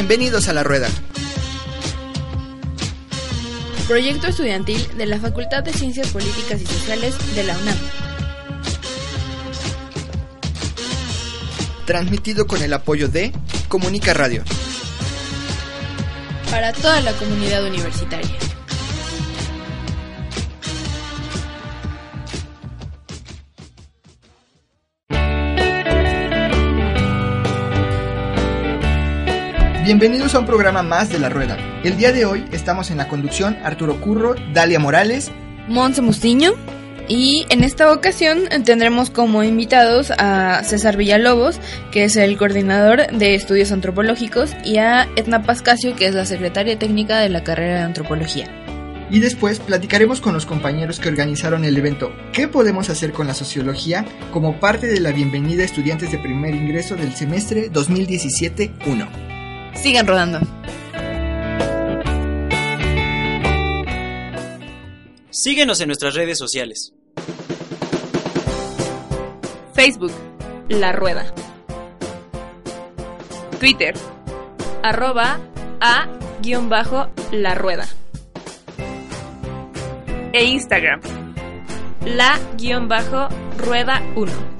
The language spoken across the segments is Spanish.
Bienvenidos a La Rueda. Proyecto estudiantil de la Facultad de Ciencias Políticas y Sociales de la UNAM. Transmitido con el apoyo de Comunica Radio. Para toda la comunidad universitaria. Bienvenidos a un programa más de La Rueda. El día de hoy estamos en la conducción Arturo Curro, Dalia Morales, Monse Mustiño. Y en esta ocasión tendremos como invitados a César Villalobos, que es el coordinador de estudios antropológicos, y a Etna Pascasio, que es la secretaria técnica de la carrera de antropología. Y después platicaremos con los compañeros que organizaron el evento ¿Qué podemos hacer con la sociología? como parte de la bienvenida a estudiantes de primer ingreso del semestre 2017-1. Sigan rodando. Síguenos en nuestras redes sociales. Facebook, La Rueda. Twitter, arroba a-la rueda. E Instagram, la-rueda 1.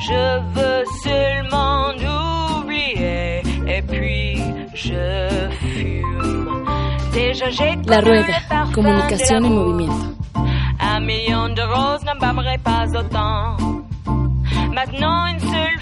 Je veux seulement oublier et puis je fume. Déjà j'ai La rueda, comunicación en movimiento. Un million de roses n'embâmerait pas autant. Maintenant une seule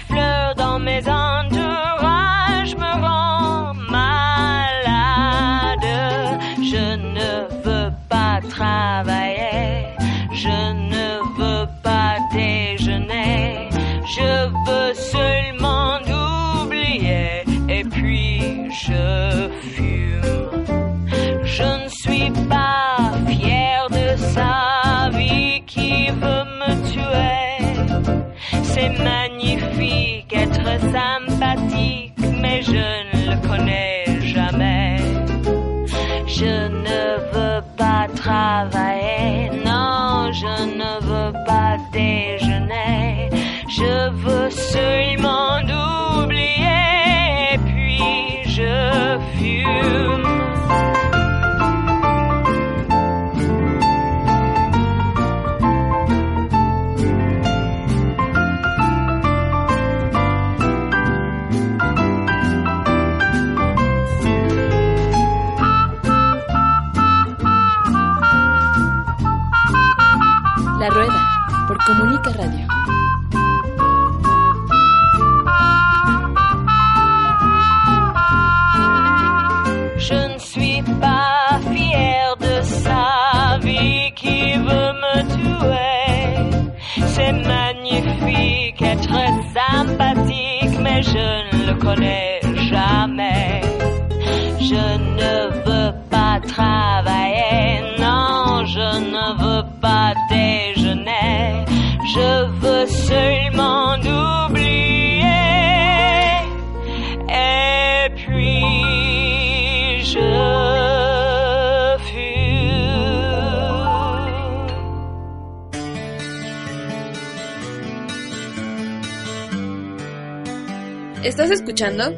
escuchando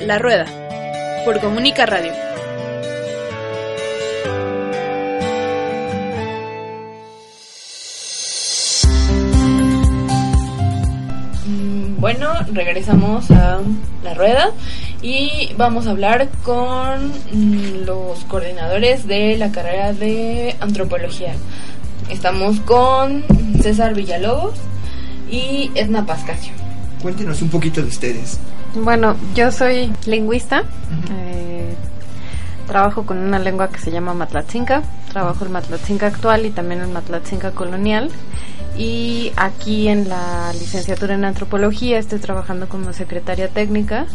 La Rueda, por Comunica Radio. Bueno, regresamos a La Rueda y vamos a hablar con los coordinadores de la carrera de antropología. Estamos con César Villalobos y Edna Pascasio. Cuéntenos un poquito de ustedes. Bueno, yo soy lingüista. Eh, trabajo con una lengua que se llama Matlatzinca, trabajo el Matlatzinca actual y también el Matlatzinca colonial. Y aquí en la licenciatura en antropología estoy trabajando como secretaria técnica,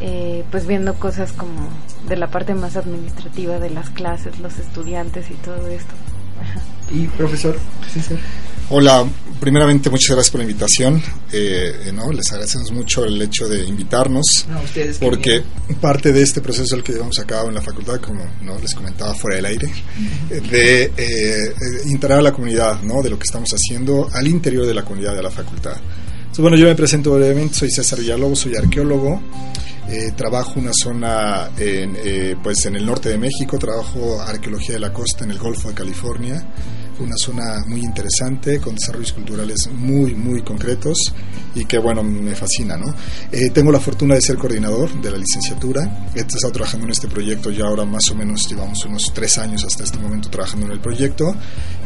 eh, pues viendo cosas como de la parte más administrativa de las clases, los estudiantes y todo esto. Y profesor César. Hola, primeramente muchas gracias por la invitación. Eh, eh, ¿no? Les agradecemos mucho el hecho de invitarnos, No, ustedes. que porque parte de este proceso el que llevamos a cabo en la facultad, como ¿no? les comentaba fuera del aire, de eh, eh, integrar a la comunidad, ¿no? de lo que estamos haciendo al interior de la comunidad de la facultad. Entonces, bueno, yo me presento brevemente, soy César Villalobos, soy arqueólogo, eh, trabajo una zona en, eh, pues en el norte de México, trabajo arqueología de la costa en el Golfo de California, una zona muy interesante con desarrollos culturales muy muy concretos y que bueno me fascina no Eh, tengo la fortuna de ser coordinador de la licenciatura he estado trabajando en este proyecto ya ahora más o menos llevamos unos tres años hasta este momento trabajando en el proyecto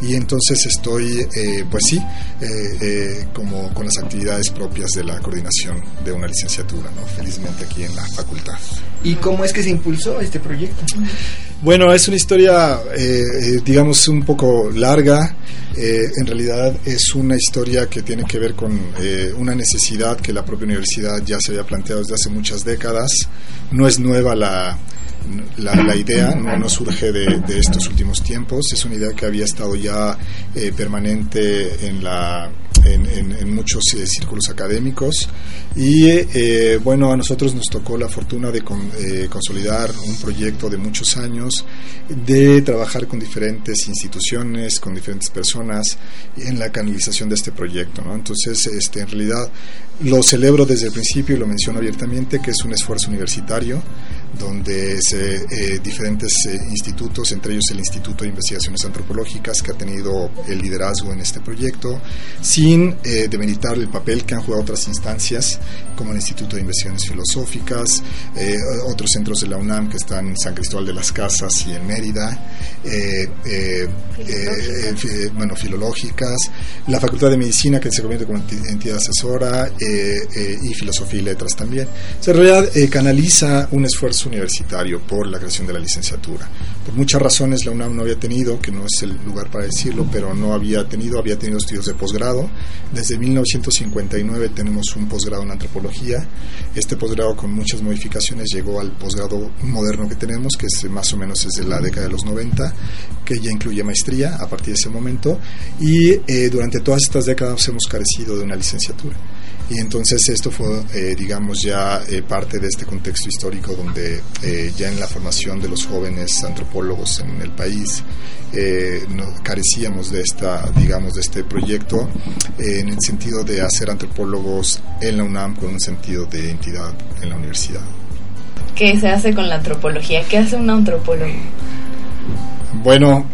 y entonces estoy eh, pues sí eh, eh, como con las actividades propias de la coordinación de una licenciatura no felizmente aquí en la facultad ¿Y cómo es que se impulsó este proyecto? Bueno, es una historia, eh, eh, digamos, un poco larga. Eh, en realidad es una historia que tiene que ver con eh, una necesidad que la propia universidad ya se había planteado desde hace muchas décadas. No es nueva la, la, idea, no, surge de, de estos últimos tiempos. Es una idea que había estado ya eh, permanente en la en, en- en muchos eh, círculos académicos y eh, bueno a nosotros nos tocó la fortuna de con- eh, consolidar un proyecto de muchos años de trabajar con diferentes instituciones con diferentes personas en la canalización de este proyecto ¿no? entonces este en realidad lo celebro desde el principio y lo menciono abiertamente que es un esfuerzo universitario donde se, eh, diferentes eh, institutos, entre ellos el Instituto de Investigaciones Antropológicas, que ha tenido el liderazgo en este proyecto, sin eh, demeritar el papel que han jugado otras instancias, como el Instituto de Investigaciones Filosóficas, eh, otros centros de la UNAM que están en San Cristóbal de las Casas y en Mérida, eh, eh, bueno, filológicas, la Facultad de Medicina, que se convierte como enti- entidad asesora, y Filosofía y Letras también. O sea, en realidad canaliza un esfuerzo universitario por la creación de la licenciatura. Por muchas razones la UNAM no había tenido, que no es el lugar para decirlo, pero no había tenido, había tenido estudios de posgrado. Desde 1959 tenemos un posgrado en antropología. Este posgrado con muchas modificaciones llegó al posgrado moderno que tenemos, que es más o menos desde la década de los 90, que ya incluye maestría a partir de ese momento. Y eh, durante todas estas décadas hemos carecido de una licenciatura. Y entonces esto fue, eh, digamos, ya eh, parte de este contexto histórico donde eh, ya en la formación de los jóvenes antropólogos en el país no- carecíamos de esta, digamos, de este proyecto en el sentido de hacer antropólogos en la UNAM con un sentido de entidad en la universidad. ¿Qué se hace con la antropología? ¿Qué hace un antropólogo? Bueno,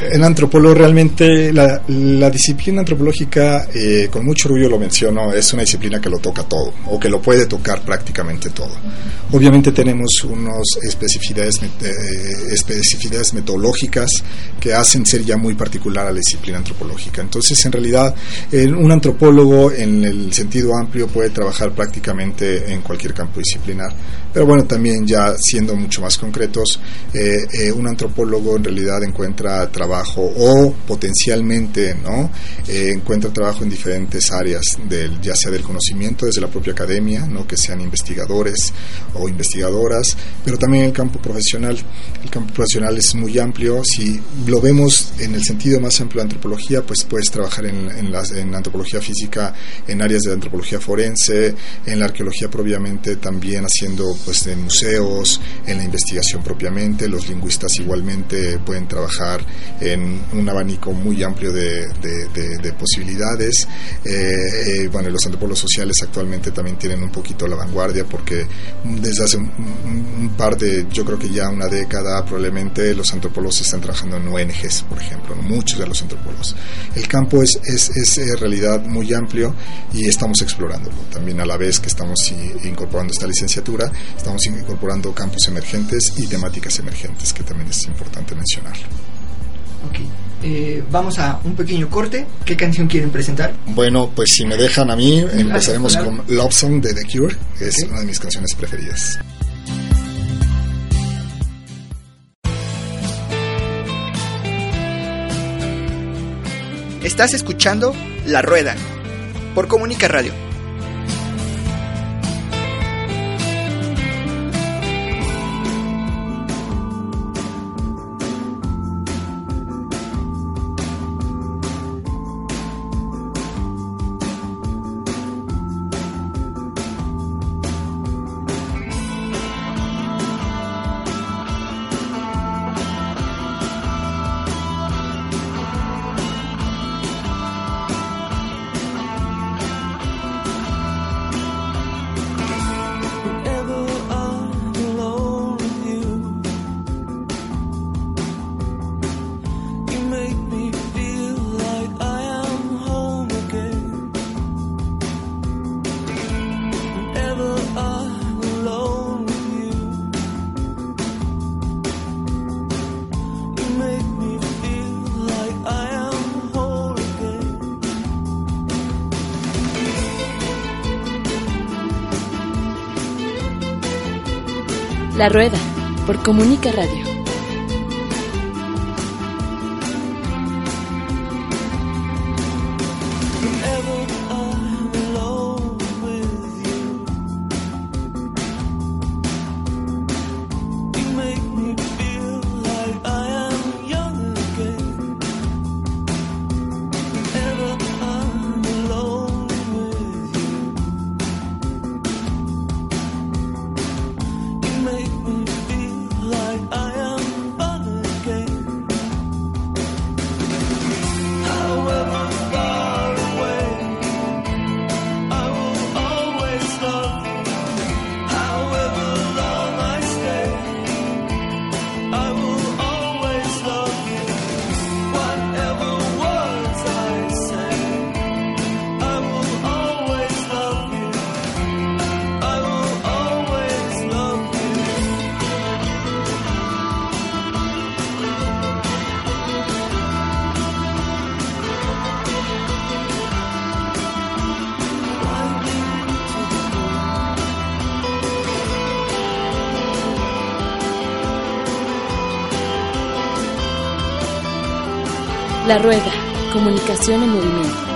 en antropólogo realmente la, la disciplina antropológica, eh, con mucho orgullo lo menciono, es una disciplina que lo toca todo o que lo puede tocar prácticamente todo. Obviamente tenemos unas especificidades, eh, especificidades metodológicas que hacen ser ya muy particular a la disciplina antropológica. Entonces, en realidad, eh, un antropólogo en el sentido amplio puede trabajar prácticamente en cualquier campo disciplinar. Pero bueno, también ya siendo mucho más concretos, eh, eh, un antropólogo en realidad encuentra trabajo o potencialmente no Eh, encuentra trabajo en diferentes áreas del ya sea del conocimiento desde la propia academia no que sean investigadores o investigadoras pero también el campo profesional. El campo profesional es muy amplio. Si lo vemos en el sentido más amplio de antropología pues puedes trabajar en, en, en antropología física en áreas de antropología forense en la arqueología propiamente también haciendo pues en museos en la investigación propiamente los lingüistas igualmente pueden trabajar en un abanico muy amplio de, de, de, de posibilidades. Eh, eh, bueno, los antropólogos sociales actualmente también tienen un poquito la vanguardia porque desde hace un, par de, yo creo que ya una década probablemente los antropólogos están trabajando en ONGs, por ejemplo, muchos de los antropólogos. El campo es, es, es en realidad muy amplio y estamos explorándolo. También a la vez que estamos incorporando esta licenciatura, Estamos incorporando campos emergentes y temáticas emergentes, que también es importante mencionar. Okay. Eh, vamos a un pequeño corte. ¿Qué canción quieren presentar? Bueno, pues si me dejan a mí, empezaremos con Love Song de The Cure, que es una de mis canciones preferidas. Estás escuchando La Rueda por Comunica Radio La Rueda, por Comunica Radio. La Rueda, comunicación en movimiento.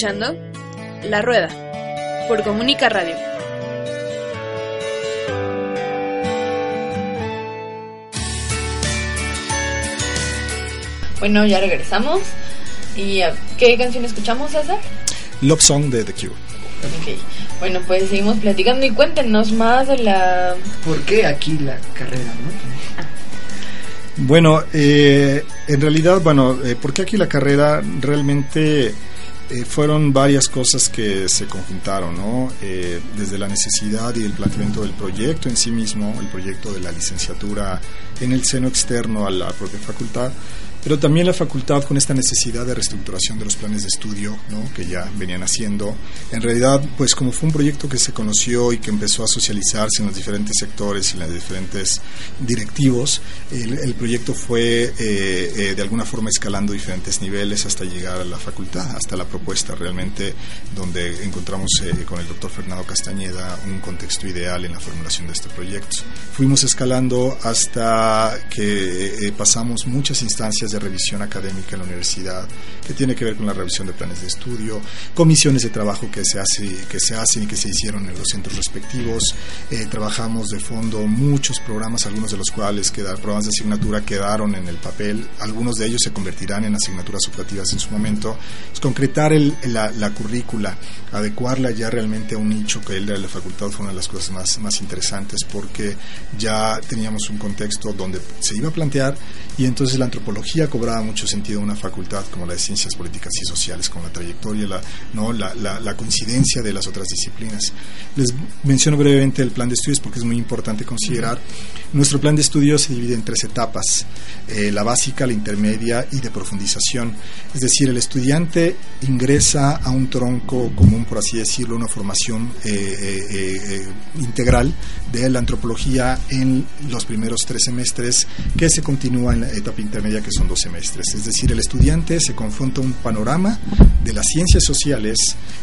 Escuchando La Rueda por Comunica Radio. Bueno, ya regresamos. ¿Y uh, qué canción escuchamos, César? Love Song de The Cure. Ok. Bueno, pues seguimos platicando y cuéntenos más de la... ¿Por qué aquí la carrera, no? Bueno, eh, en realidad, bueno, eh, ¿por qué aquí la carrera realmente eh, fueron varias cosas que se conjuntaron, ¿no? Eh, desde la necesidad y el planteamiento del proyecto en sí mismo, el proyecto de la licenciatura en el seno externo a la propia facultad, pero también la facultad con esta necesidad de reestructuración de los planes de estudio ¿no? que ya venían haciendo. En realidad, pues como fue un proyecto que se conoció y que empezó a socializarse en los diferentes sectores y en los diferentes directivos, el, el proyecto fue eh, eh, de alguna forma escalando diferentes niveles hasta llegar a la facultad, hasta la propuesta realmente donde encontramos eh, con el doctor Fernando Castañeda un contexto ideal en la formulación de este proyecto. Fuimos escalando hasta que pasamos muchas instancias de revisión académica en la universidad, que tiene que ver con la revisión de planes de estudio, comisiones de trabajo que se, hace, que se hacen y que se hicieron en los centros respectivos. Eh, trabajamos de fondo muchos programas, algunos de los cuales quedaron, programas de asignatura quedaron en el papel, algunos de ellos se convertirán en asignaturas optativas en su momento. Es concretar el, la, la, currícula, adecuarla ya realmente a un nicho que él de la facultad fue una de las cosas más, más interesantes porque ya teníamos un contexto donde se iba a plantear y entonces la antropología cobraba mucho sentido en una facultad como la de ciencias políticas y sociales, con la trayectoria, la, ¿no? la, la, la coincidencia de las otras disciplinas. Les menciono brevemente el plan de estudios porque es muy importante considerar. Nuestro plan de estudios se divide en tres etapas, eh, la básica, la intermedia y de profundización. Es decir, el estudiante ingresa a un tronco común, por así decirlo, una formación eh, eh integral de la antropología en los primeros tres semestres que se continúa en la etapa intermedia que son dos semestres. Es decir, el estudiante se confronta un panorama de las ciencias sociales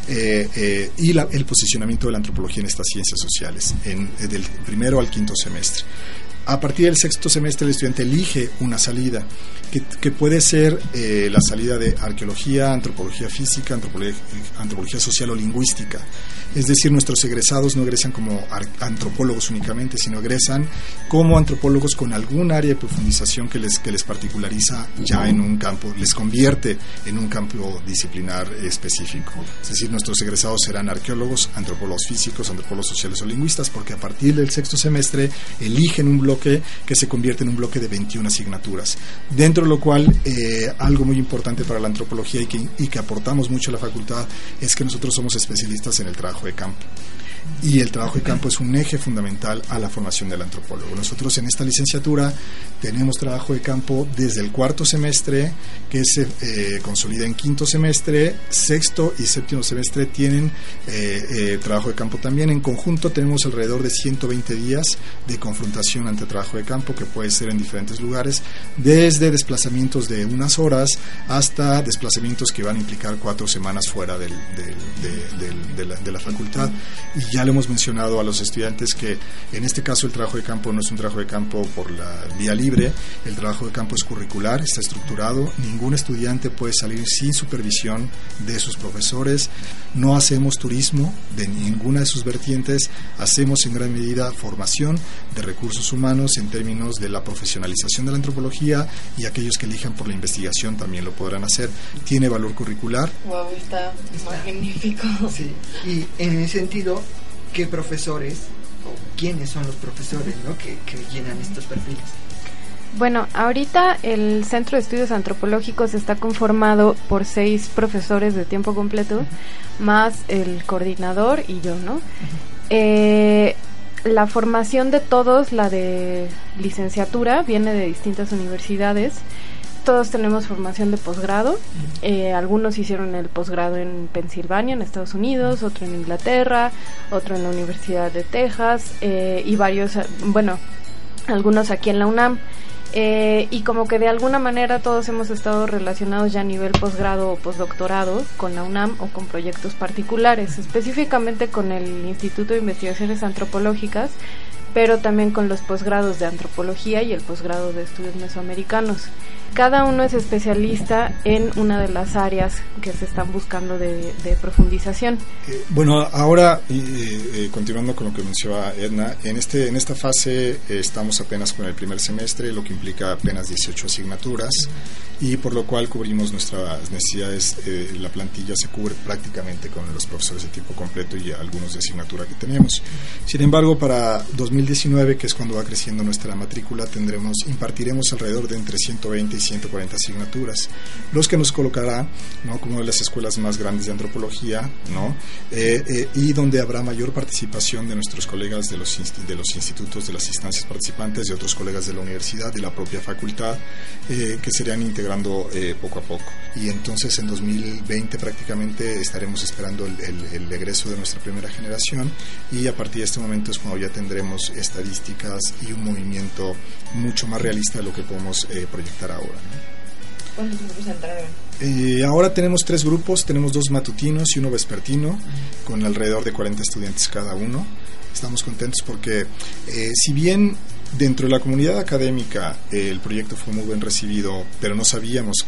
eh, eh, y el posicionamiento de la antropología en estas ciencias sociales, en, del primero al quinto semestre. A partir del sexto semestre el estudiante elige una salida que, puede ser eh, la salida de arqueología, antropología física, antropología, antropología social o lingüística. Es decir, nuestros egresados no egresan como antropólogos únicamente, sino egresan como antropólogos con algún área de profundización que les, que les particulariza ya en un campo, les convierte en un campo disciplinar específico. Es decir, nuestros egresados serán arqueólogos, antropólogos físicos, antropólogos sociales o lingüistas, porque a partir del sexto semestre eligen un bloque que se convierte en un bloque de 21 asignaturas. Dentro de lo cual, eh, algo muy importante para la antropología y que, y que aportamos mucho a la facultad es que nosotros somos especialistas en el trabajo campo. Y el trabajo de campo es un eje fundamental a la formación del antropólogo. Nosotros en esta licenciatura tenemos trabajo de campo desde el cuarto semestre, que se eh, consolida en quinto semestre, sexto y séptimo semestre tienen eh, eh, trabajo de campo también. En conjunto tenemos alrededor de 120 días de confrontación ante trabajo de campo, que puede ser en diferentes lugares, desde desplazamientos de unas horas hasta desplazamientos que van a implicar cuatro semanas fuera de, la, facultad. Ya le hemos mencionado a los estudiantes que en este caso el trabajo de campo no es un trabajo de campo por la vía libre, el trabajo de campo es curricular, está estructurado, ningún estudiante puede salir sin supervisión de sus profesores, no hacemos turismo de ninguna de sus vertientes, hacemos en gran medida formación de recursos humanos en términos de la profesionalización de la antropología y aquellos que elijan por la investigación también lo podrán hacer. Tiene valor curricular. Wow, está magnífico. Sí. Y en ese sentido, ¿qué profesores o quiénes son los profesores ¿no? que, que llenan estos perfiles? Bueno, ahorita el Centro de Estudios Antropológicos está conformado por seis profesores de tiempo completo, más el coordinador y yo, ¿no? Eh, la formación de todos, la de licenciatura, viene de distintas universidades. Todos tenemos formación de posgrado. Eh, algunos hicieron el posgrado en Pensilvania, en Estados Unidos, otro en Inglaterra, otro en la Universidad de Texas eh, y varios, eh, bueno, algunos aquí en la UNAM. Eh, y como que de alguna manera todos hemos estado relacionados ya a nivel posgrado o postdoctorado con la UNAM o con proyectos particulares, específicamente con el Instituto de Investigaciones Antropológicas, pero también con los posgrados de antropología y el posgrado de estudios mesoamericanos. Cada uno es especialista en una de las áreas que se están buscando de, de profundización. Eh, bueno, ahora, eh, continuando con lo que mencionaba Edna, en, este, en esta fase eh, estamos apenas con el primer semestre, lo que implica apenas 18 asignaturas y por lo cual cubrimos nuestras necesidades. Eh, la plantilla se cubre prácticamente con los profesores de tiempo completo y algunos de asignatura que tenemos. Sin embargo, para 2019, que es cuando va creciendo nuestra matrícula, tendremos, impartiremos alrededor de entre 120 y 140 asignaturas, los que nos colocará como de las escuelas más grandes de antropología. Eh, eh, y donde habrá mayor participación de nuestros colegas de los, institutos, de las instancias participantes, de otros colegas de la universidad, de la propia facultad, eh, que serían integrando poco a poco. Y entonces en 2020 prácticamente estaremos esperando el, el, egreso de nuestra primera generación y a partir de este momento es cuando ya tendremos estadísticas y un movimiento mucho más realista de lo que podemos proyectar ahora. ¿Cuántos grupos entraron? Eh, ahora tenemos tres grupos, tenemos dos matutinos y uno vespertino, con alrededor de 40 estudiantes cada uno. Estamos contentos porque eh, si bien Dentro de la comunidad académica eh, el proyecto fue muy bien recibido, pero no sabíamos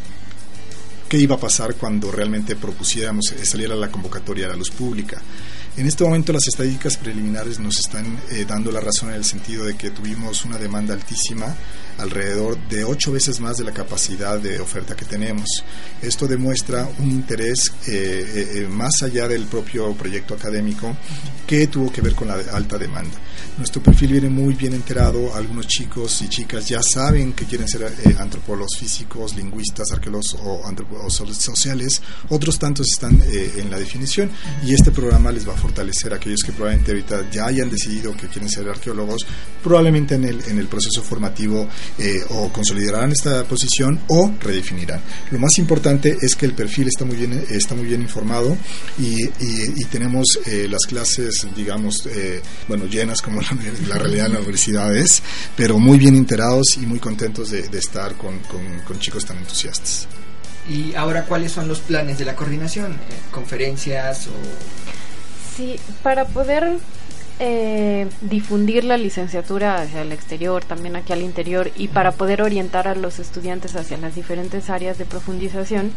qué iba a pasar cuando realmente propusiéramos eh, salir la convocatoria a la luz pública. En este momento las estadísticas preliminares nos están eh, dando la razón en el sentido de que tuvimos una demanda altísima, alrededor de ocho veces más de la capacidad de oferta que tenemos. Esto demuestra un interés eh, más allá del propio proyecto académico que tuvo que ver con la alta demanda. Nuestro perfil viene muy bien enterado, algunos chicos y chicas ya saben que quieren ser antropólogos físicos, lingüistas, arqueólogos o antropólogos sociales, otros tantos están en la definición y este programa les va a fortalecer a aquellos que probablemente ahorita ya hayan decidido que quieren ser arqueólogos, probablemente en el, en el proceso formativo eh, o consolidarán esta posición o redefinirán. Lo más importante es que el perfil está muy bien, está muy bien informado y, y, tenemos eh, las clases, digamos, eh, bueno, llenas como la, la, realidad de la universidad es, pero muy bien enterados y muy contentos de, de estar con, con, con chicos tan entusiastas. Y ahora, ¿cuáles son los planes de la coordinación? ¿Conferencias o Sí, para poder eh, difundir la licenciatura hacia el exterior, también aquí al interior, y para poder orientar a los estudiantes hacia las diferentes áreas de profundización,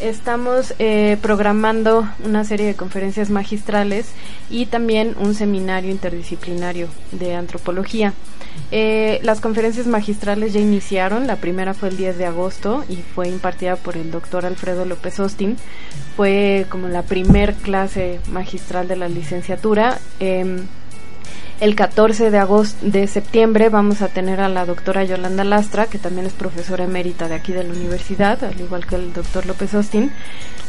estamos eh, programando una serie de conferencias magistrales y también un seminario interdisciplinario de antropología. Eh, las conferencias magistrales ya iniciaron, la primera fue el 10 de agosto y fue impartida por el doctor Alfredo López Austin. Fue como la primer clase magistral de la licenciatura. Em, el 14 de agosto de septiembre vamos a tener a la doctora Yolanda Lastra, que también es profesora emérita de aquí de la universidad, al igual que el doctor López Austin.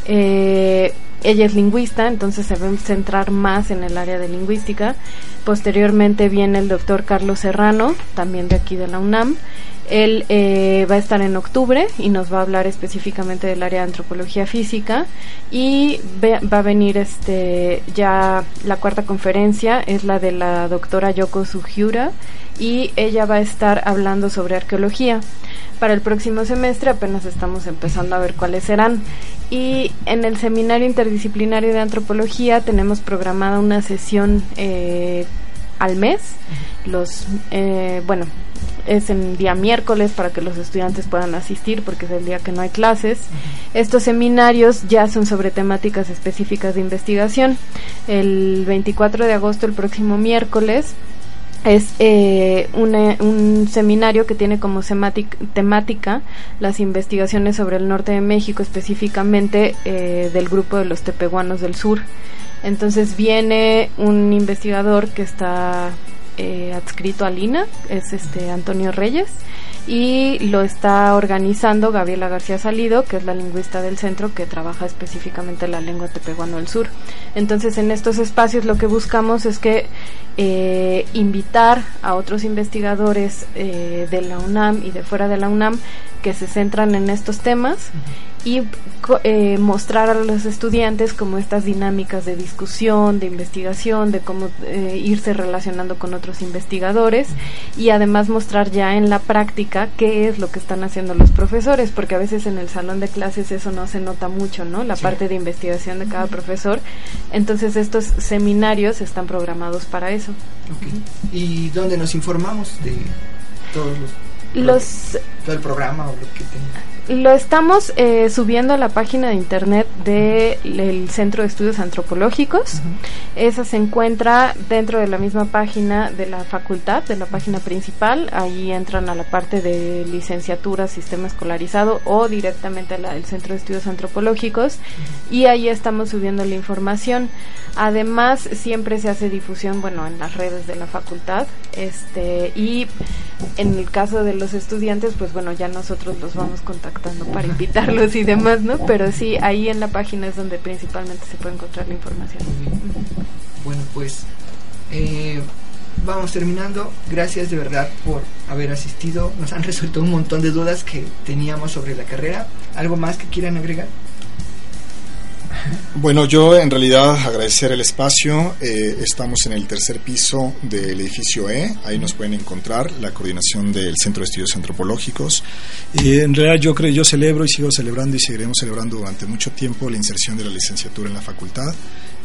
Eh, ella es lingüista, entonces se va a centrar más en el área de lingüística. Posteriormente viene el doctor Carlos Serrano, también de aquí de la UNAM. Él eh, va a estar en octubre y nos va a hablar específicamente del área de antropología física y va a venir este ya la cuarta conferencia es la de la doctora Yoko Sugiura y ella va a estar hablando sobre arqueología. Para el próximo semestre apenas estamos empezando a ver cuáles serán. Y en el seminario interdisciplinario de antropología tenemos programada una sesión eh, al mes. Los, eh, bueno, es en día miércoles para que los estudiantes puedan asistir porque es el día que no hay clases. Estos seminarios ya son sobre temáticas específicas de investigación. El 24 de agosto, el próximo miércoles, es eh, un seminario que tiene como temática las investigaciones sobre el norte de México, específicamente eh, del grupo de los tepehuanos del sur. Entonces viene un investigador que está eh, adscrito a Lina, es este Antonio Reyes, y lo está organizando Gabriela García Salido, que es la lingüista del centro que trabaja específicamente la lengua tepehuano del sur. Entonces, en estos espacios lo que buscamos es que eh, invitar a otros investigadores eh, de la UNAM y de fuera de la UNAM que se centran en estos temas y eh, mostrar a los estudiantes como estas dinámicas de discusión, de investigación, de cómo eh, irse relacionando con otros investigadores y además mostrar ya en la práctica qué es lo que están haciendo los profesores, porque a veces en el salón de clases eso no se nota mucho, ¿no? La parte de investigación de cada profesor. Entonces estos seminarios están programados para eso. ¿Y dónde nos informamos de todos los los todo el programa o lo que tenga lo estamos eh, subiendo a la página de internet del Centro de Estudios Antropológicos. Esa se encuentra dentro de la misma página de la facultad, de la página principal. Ahí entran a la parte de licenciatura, sistema escolarizado o directamente al Centro de Estudios Antropológicos. Y ahí estamos subiendo la información. Además, siempre se hace difusión, bueno, en las redes de la facultad. Este, y en el caso de los estudiantes, pues bueno, ya nosotros los vamos contactando para invitarlos y demás, ¿no? Pero sí, ahí en la página es donde principalmente se puede encontrar la información. Bueno, pues eh, vamos terminando. Gracias de verdad por haber asistido. Nos han resuelto un montón de dudas que teníamos sobre la carrera. ¿Algo más que quieran agregar? Bueno, yo en realidad agradecer el espacio. Eh, estamos en el tercer piso del edificio E. Ahí nos pueden encontrar la coordinación del Centro de Estudios Antropológicos. Y en realidad yo creo, yo celebro y sigo celebrando y seguiremos celebrando durante mucho tiempo la inserción de la licenciatura en la facultad.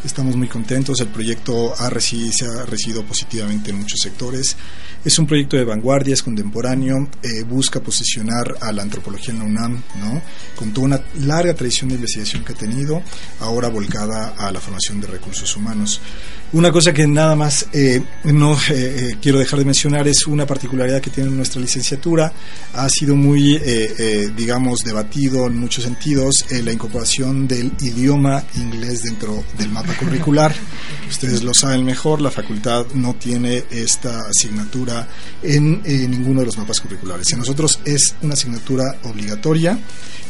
Estamos muy contentos. El proyecto ha recibido, se ha recibido positivamente en muchos sectores. Es un proyecto de vanguardia, es contemporáneo, eh, busca posicionar a la antropología en la UNAM, ¿no? con toda una larga tradición de investigación que ha tenido, ahora volcada a la formación de recursos humanos. Una cosa que nada más eh, no eh, quiero dejar de mencionar es una particularidad que tiene nuestra licenciatura. Ha sido muy, digamos, debatido en muchos sentidos la incorporación del idioma inglés dentro del mapa curricular. Ustedes lo saben mejor, la facultad no tiene esta asignatura en ninguno de los mapas curriculares. En nosotros es una asignatura obligatoria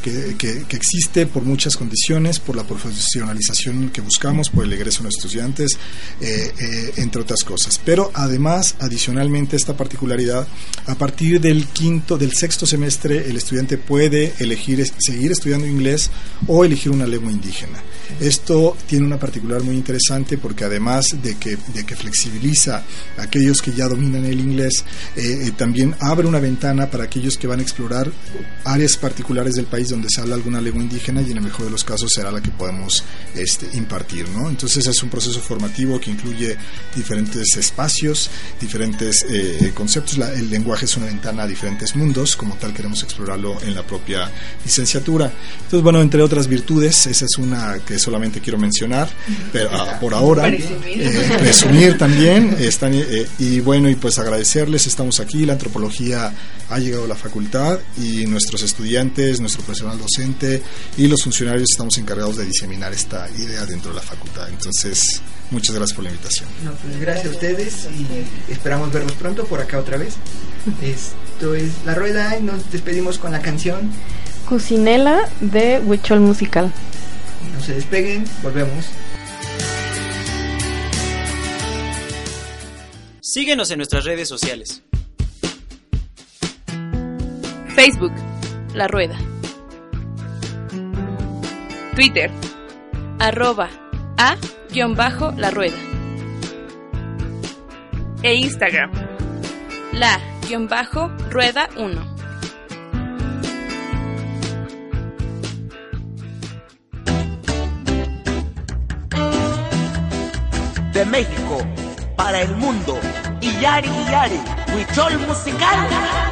que, existe por muchas condiciones, por la profesionalización que buscamos, por el egreso de nuestros estudiantes, eh, eh, entre otras cosas. Pero además, adicionalmente, esta particularidad, a partir del quinto, del sexto semestre, el estudiante puede elegir seguir estudiando inglés o elegir una lengua indígena. Esto tiene una particular muy interesante porque además de que, de que flexibiliza a aquellos que ya dominan el inglés, eh, también abre una ventana para aquellos que van a explorar áreas particulares del país donde se habla alguna lengua indígena y en el mejor de los casos será la que podemos este, impartir. ¿no? Entonces es un proceso formativo que incluye diferentes espacios, diferentes eh, conceptos. el lenguaje es una ventana a diferentes mundos, como tal queremos explorarlo en la propia licenciatura. Entonces, bueno, entre otras virtudes, esa es una que solamente quiero mencionar, pero ah, por ahora, eh, presumir también, están, eh, y bueno, y pues agradecerles, estamos aquí, la antropología ha llegado a la facultad y nuestros estudiantes, nuestro profesor docente y los funcionarios estamos encargados de diseminar esta idea dentro de la facultad. Entonces, muchas gracias por la invitación. Pues, gracias a ustedes y esperamos verlos pronto por acá otra vez. Esto es La Rueda y nos despedimos con la canción Cucinela de Huichol Musical. No se despeguen, volvemos. Síguenos en nuestras redes sociales. Facebook, La Rueda. Twitter, arroba a-la rueda. E Instagram, la-rueda 1. De México para el mundo, y Yari Yari, Huichol Musical.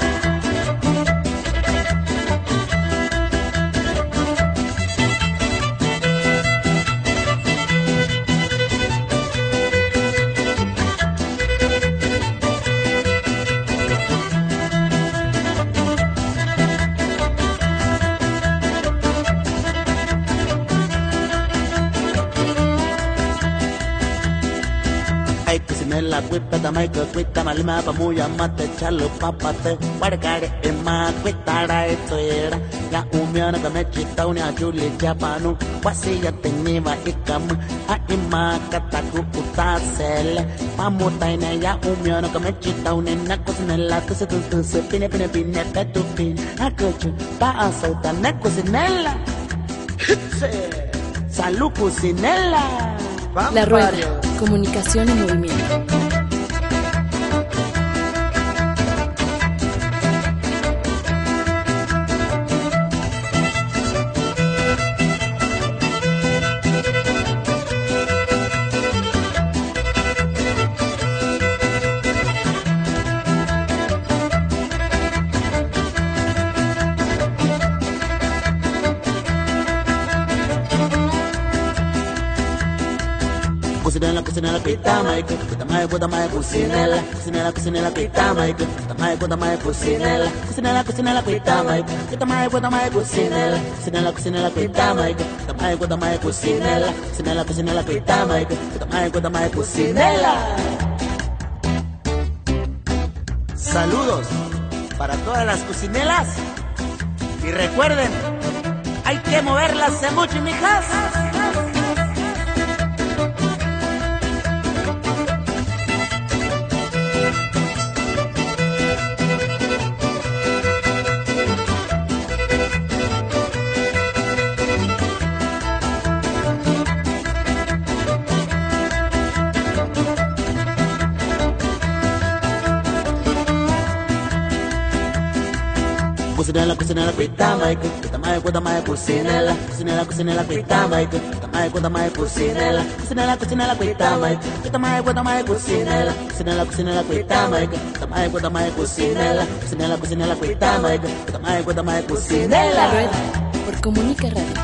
Cuita tamaica cuita malima pa muya mate chalo papate wargare ema cuitara esto era. Ya umiana kame chita unia juli japanu wasi ya teniva ikam a ima kataku utasele pamutaina ya umiana kame chita unia na cosinella que se tu se pine pine pine petu pin. Akochu pa asauta na cosinella Salud cocinella La rueda, comunicación en movimiento. Pita maiku pita mai puta mai kusinela kusinela kusinela pita maiku pita mai puta mai kusinela kusinela kusinela pita maiku pita mai puta mai kusinela kusinela kusinela pita maiku pita mai puta mai kusinela kusinela kusinela pita pita mai kusinela Saludos para todas las cocinelas y recuerden, hay que moverlas de mucho, mijas. Kusinela kusinela kuitama ike kutamaye kutamaye kusinela kusinela kusinela kuitama ike kutamaye kutamaye kusinela kusinela kusinela kuitama ike kutamaye kutamaye La kusinela Rueda por Comunica Radio.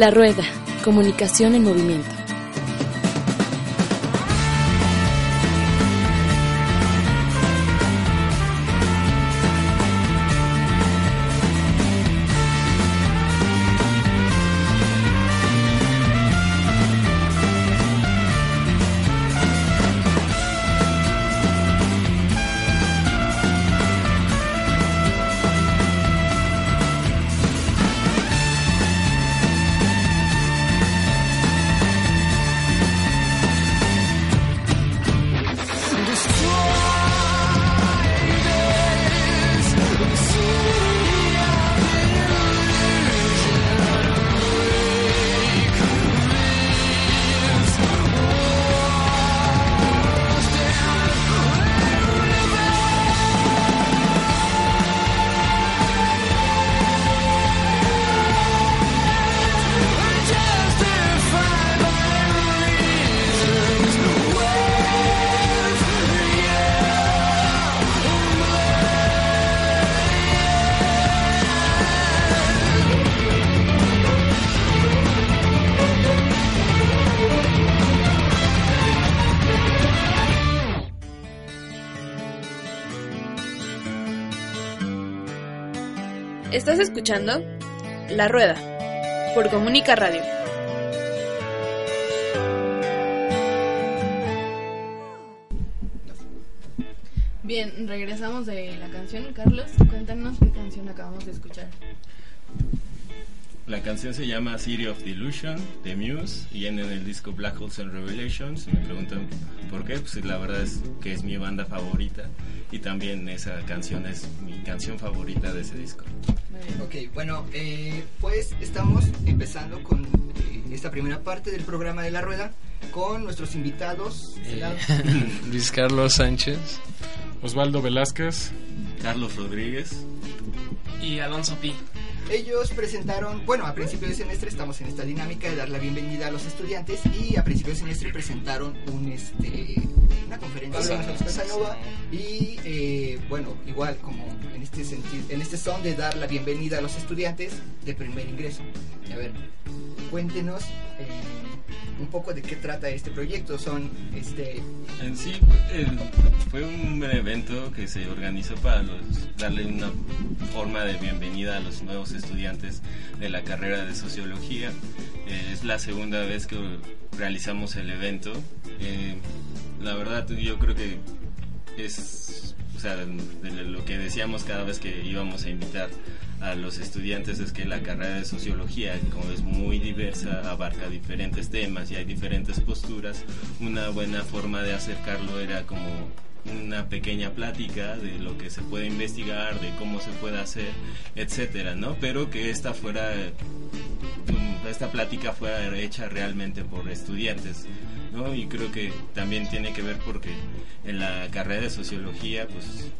La Rueda, comunicación en movimiento. Escuchando La Rueda por Comunica Radio. Bien, regresamos de la canción. Carlos, cuéntanos qué canción acabamos de escuchar. La canción se llama City of Delusion de Muse y viene en el disco Black Holes and Revelations. Me preguntan por qué, pues la verdad es que es mi banda favorita y también esa canción es mi canción favorita de ese disco. Ok, bueno, eh, pues estamos empezando con eh, esta primera parte del programa de La Rueda con nuestros invitados. Eh, Luis Carlos Sánchez, Osvaldo Velázquez, Carlos Rodríguez y Alonso Pi. Ellos presentaron, bueno, a principio de semestre estamos en esta dinámica de dar la bienvenida a los estudiantes y a principio de semestre presentaron un, este, una conferencia de Casanova y eh, bueno, igual como en este sentido, en este son de dar la bienvenida a los estudiantes de primer ingreso. A ver, cuéntenos. Eh, un poco de qué trata este proyecto. Son este en sí fue un evento que se organizó para darle una forma de bienvenida a los nuevos estudiantes de la carrera de sociología. Eh, es la segunda vez que realizamos el evento. Eh, la verdad yo creo que es o sea, de lo que decíamos cada vez que íbamos a invitar a los estudiantes es que la carrera de sociología, como es muy diversa, abarca diferentes temas y hay diferentes posturas, una buena forma de acercarlo era como una pequeña plática de lo que se puede investigar, de cómo se puede hacer, etcétera, ¿no? Pero que esta fuera esta plática fuera hecha realmente por estudiantes, ¿no? Y creo que también tiene que ver porque en la carrera de sociología, pues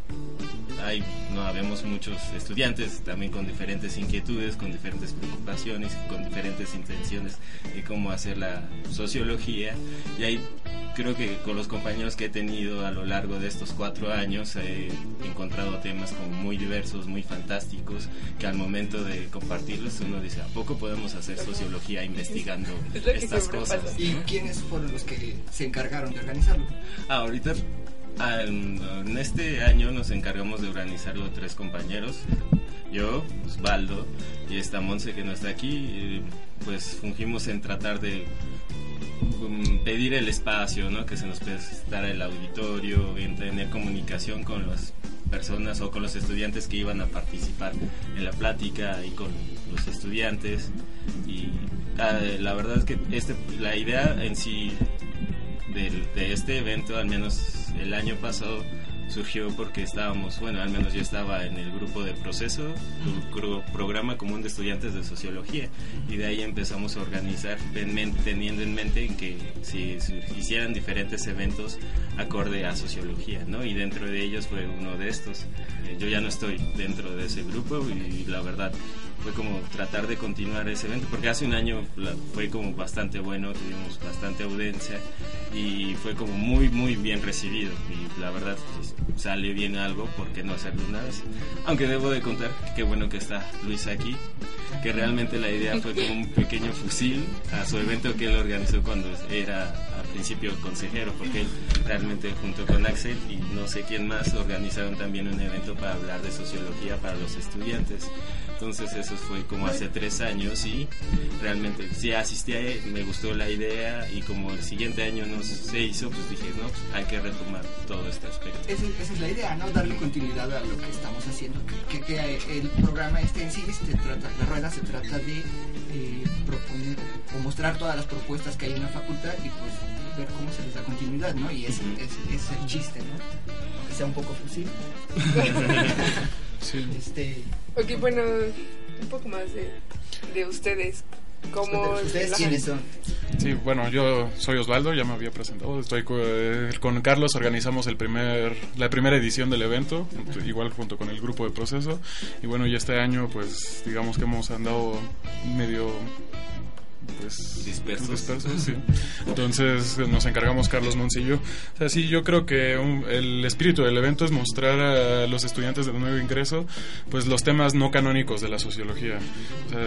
hay, no habemos muchos estudiantes también con diferentes inquietudes, con diferentes preocupaciones, con diferentes intenciones de cómo hacer la sociología. Y hay creo que con los compañeros que he tenido a lo largo de estos cuatro años he encontrado temas como muy diversos, muy fantásticos, que al momento de compartirlos uno dice, ¿a poco podemos hacer sociología investigando estas cosas? ¿Y quiénes fueron los que se encargaron de organizarlo? Ah, ahorita en este año nos encargamos de organizarlo tres compañeros, yo, Osvaldo y esta Monse que no está aquí, pues fungimos en tratar de um, pedir el espacio, ¿no? que se nos prestara el auditorio, en tener comunicación con las personas o con los estudiantes que iban a participar en la plática y con los estudiantes. Y ah, la verdad es que este, la idea en sí de este evento, al menos el año pasado surgió porque estábamos, bueno, al menos yo estaba en el grupo de proceso, programa común de estudiantes de sociología, y de ahí empezamos a organizar teniendo en mente que si, hicieran diferentes eventos acorde a sociología, ¿no? Y dentro de ellos fue uno de estos. Eh, yo ya no estoy dentro de ese grupo y la verdad fue como tratar de continuar ese evento, porque hace un año fue como bastante bueno, tuvimos bastante audiencia y fue como muy, muy bien recibido. Y la verdad, pues, sale bien algo, ¿por qué no hacerlo una vez? Aunque debo de contar, qué bueno que está Luis aquí, que realmente la idea fue como un pequeño fusil a su evento que él organizó cuando era al principio consejero, porque él realmente junto con Axel y no sé quién más organizaron también un evento para hablar de sociología para los estudiantes. Entonces eso fue como hace tres años y realmente sí asistí a él, me gustó la idea y como el siguiente año no se hizo, pues dije, no, pues hay que retomar todo este aspecto. Esa, esa, es la idea, ¿no? Darle continuidad a lo que estamos haciendo. Que, que el programa este en sí se trata, la rueda se trata de eh, proponer o mostrar todas las propuestas que hay en la facultad y pues ver cómo se les da continuidad, ¿no? Y ese es, el chiste, ¿no? Aunque sea un poco fusil. sí. Este, ok, bueno, un poco más de, de ustedes. ¿Cómo ¿Ustedes quiénes son? Sí, bueno, yo soy Osvaldo, ya me había presentado. Estoy eh, con, Carlos, organizamos el primer, la primera edición del evento, igual junto con el grupo de proceso. Y bueno, y este año, pues digamos que hemos andado medio pues Dispersos. dispersos, sí. Entonces nos encargamos Carlos Moncillo. O sea, sí, yo creo que un- el espíritu del evento es mostrar a los estudiantes de nuevo ingreso pues los temas no canónicos de la sociología. O sea,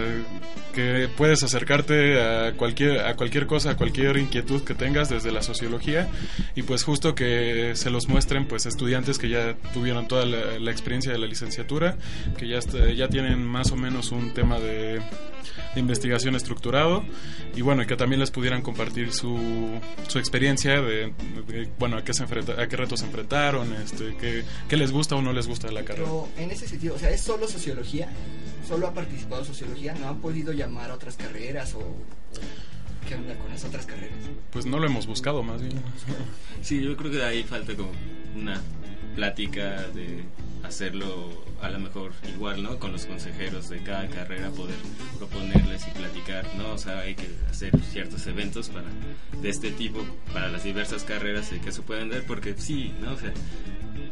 que puedes acercarte a cualquier a cualquier cosa, a cualquier inquietud que tengas desde la sociología y pues justo que se los muestren pues estudiantes que ya tuvieron toda la, la experiencia de la licenciatura, que ya ya tienen más o menos un tema de de investigación estructurado y bueno y que también les pudieran compartir su, su experiencia de, de, bueno a qué se enfrenta, a qué retos se enfrentaron este qué, qué les gusta o no les gusta de la carrera Pero en ese sentido, o sea, ¿es solo sociología? ¿Solo ha participado sociología? ¿No ha podido llamar a otras carreras o qué onda con las otras carreras? pues no lo hemos buscado más bien Sí, yo creo que ahí falta como una plática de hacerlo a lo mejor igual, ¿no? Con los consejeros de cada carrera, poder proponerles y platicar, ¿no? O sea, hay que hacer ciertos eventos para de este tipo para las diversas carreras que se pueden dar, porque sí, ¿no? O sea,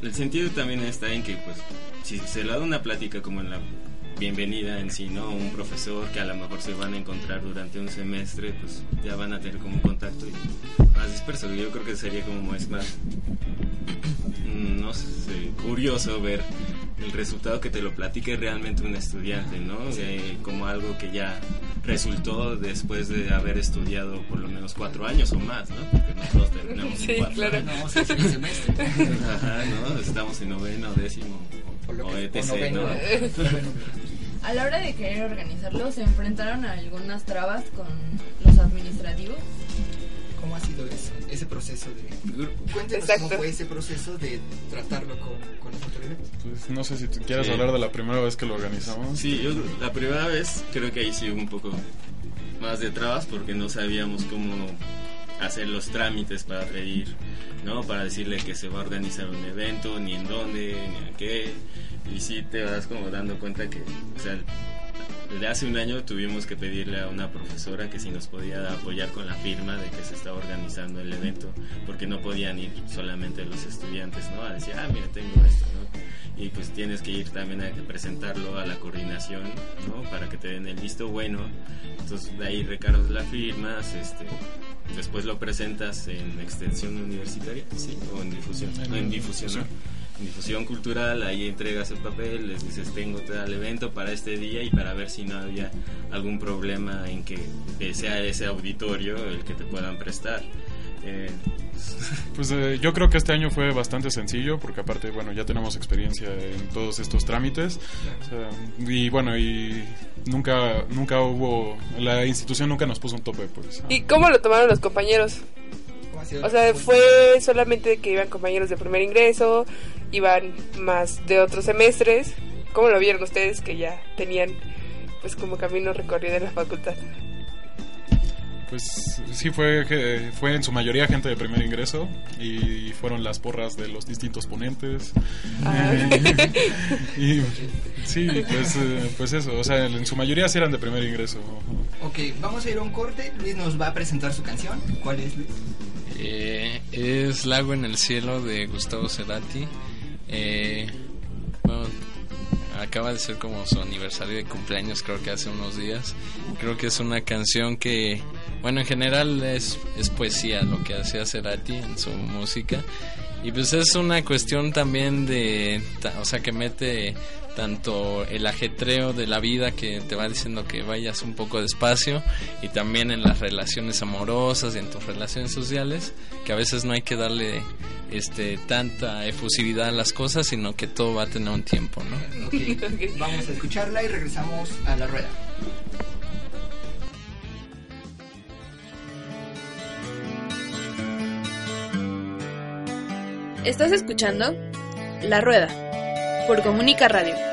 el sentido también está en que, pues, si se le da una plática como en la bienvenida en sí, ¿no? Un profesor que a lo mejor se van a encontrar durante un semestre, pues ya van a tener como un contacto y más disperso. Yo creo que sería como es más, mm, no sé, curioso ver el resultado que te lo platique realmente un estudiante, ¿no? Eh, como algo que ya resultó después de haber estudiado por lo menos cuatro años o más, ¿no? Porque nosotros terminamos Sí, en cuatro claro. años. No, semestre. Ajá, ¿no? Estamos en noveno, décimo O lo o que- o etc, noveno. ¿no? A la hora de querer organizarlo, ¿se enfrentaron a algunas trabas con los administrativos? ¿Cómo ha sido ese, ese proceso de... Cuéntenos Exacto. cómo fue ese proceso de tratarlo con, con las autoridades. pues no sé si tú quieres Sí. hablar de la primera vez que lo organizamos Sí, yo la primera vez creo que ahí sí hubo un poco más de trabas porque no sabíamos cómo hacer los trámites para pedir, ¿no? Para decirle que se va a organizar un evento, ni en dónde, ni a qué. Y sí te vas como dando cuenta que, o sea, desde hace un año tuvimos que pedirle a una profesora que si nos podía apoyar con la firma de que se estaba organizando el evento, porque no podían ir solamente los estudiantes, ¿no? A decir, ah, mira, tengo esto, ¿no? Y pues tienes que ir también a presentarlo a la coordinación, ¿no? Para que te den el visto bueno. Entonces de ahí recargas las firmas, este, después lo presentas en extensión universitaria, ¿sí? O en difusión, no, en difusión, ¿no? Difusión cultural, ahí entregas el papel, les dices tengo tal evento para este día y para ver si no había algún problema en que eh, sea ese auditorio el que te puedan prestar. Eh, Pues eh, yo creo que este año fue bastante sencillo porque aparte, bueno, ya tenemos experiencia en todos estos trámites. O sea, y bueno, y nunca nunca hubo la institución nunca nos puso un tope, pues. ¿Y cómo lo tomaron los compañeros? ¿Cómo ha sido O sea, fue solamente que iban compañeros de primer ingreso, iban más de otros semestres. ¿Cómo lo vieron ustedes que ya tenían pues como camino recorrido en la facultad? Pues sí fue que fue en su mayoría gente de primer ingreso y fueron las porras de los distintos ponentes. Ah. y sí, pues eh, pues eso, o sea, en su mayoría sí eran de primer ingreso. Ok, vamos a ir a un corte. Luis nos va a presentar su canción. ¿Cuál es, Luis? Eh, es Lago en el Cielo de Gustavo Cerati. Eh, acaba de ser como su aniversario de cumpleaños, creo que hace unos días. Creo que es una canción que, bueno, en general es, es poesía lo que hacía Cerati en su música. Y pues es una cuestión también de, o sea, que mete tanto el ajetreo de la vida que te va diciendo que vayas un poco despacio y también en las relaciones amorosas y en tus relaciones sociales, que a veces no hay que darle este tanta efusividad a las cosas, sino que todo va a tener un tiempo, ¿no? Vamos a escucharla y regresamos a la rueda. Estás escuchando La Rueda por Comunica Radio.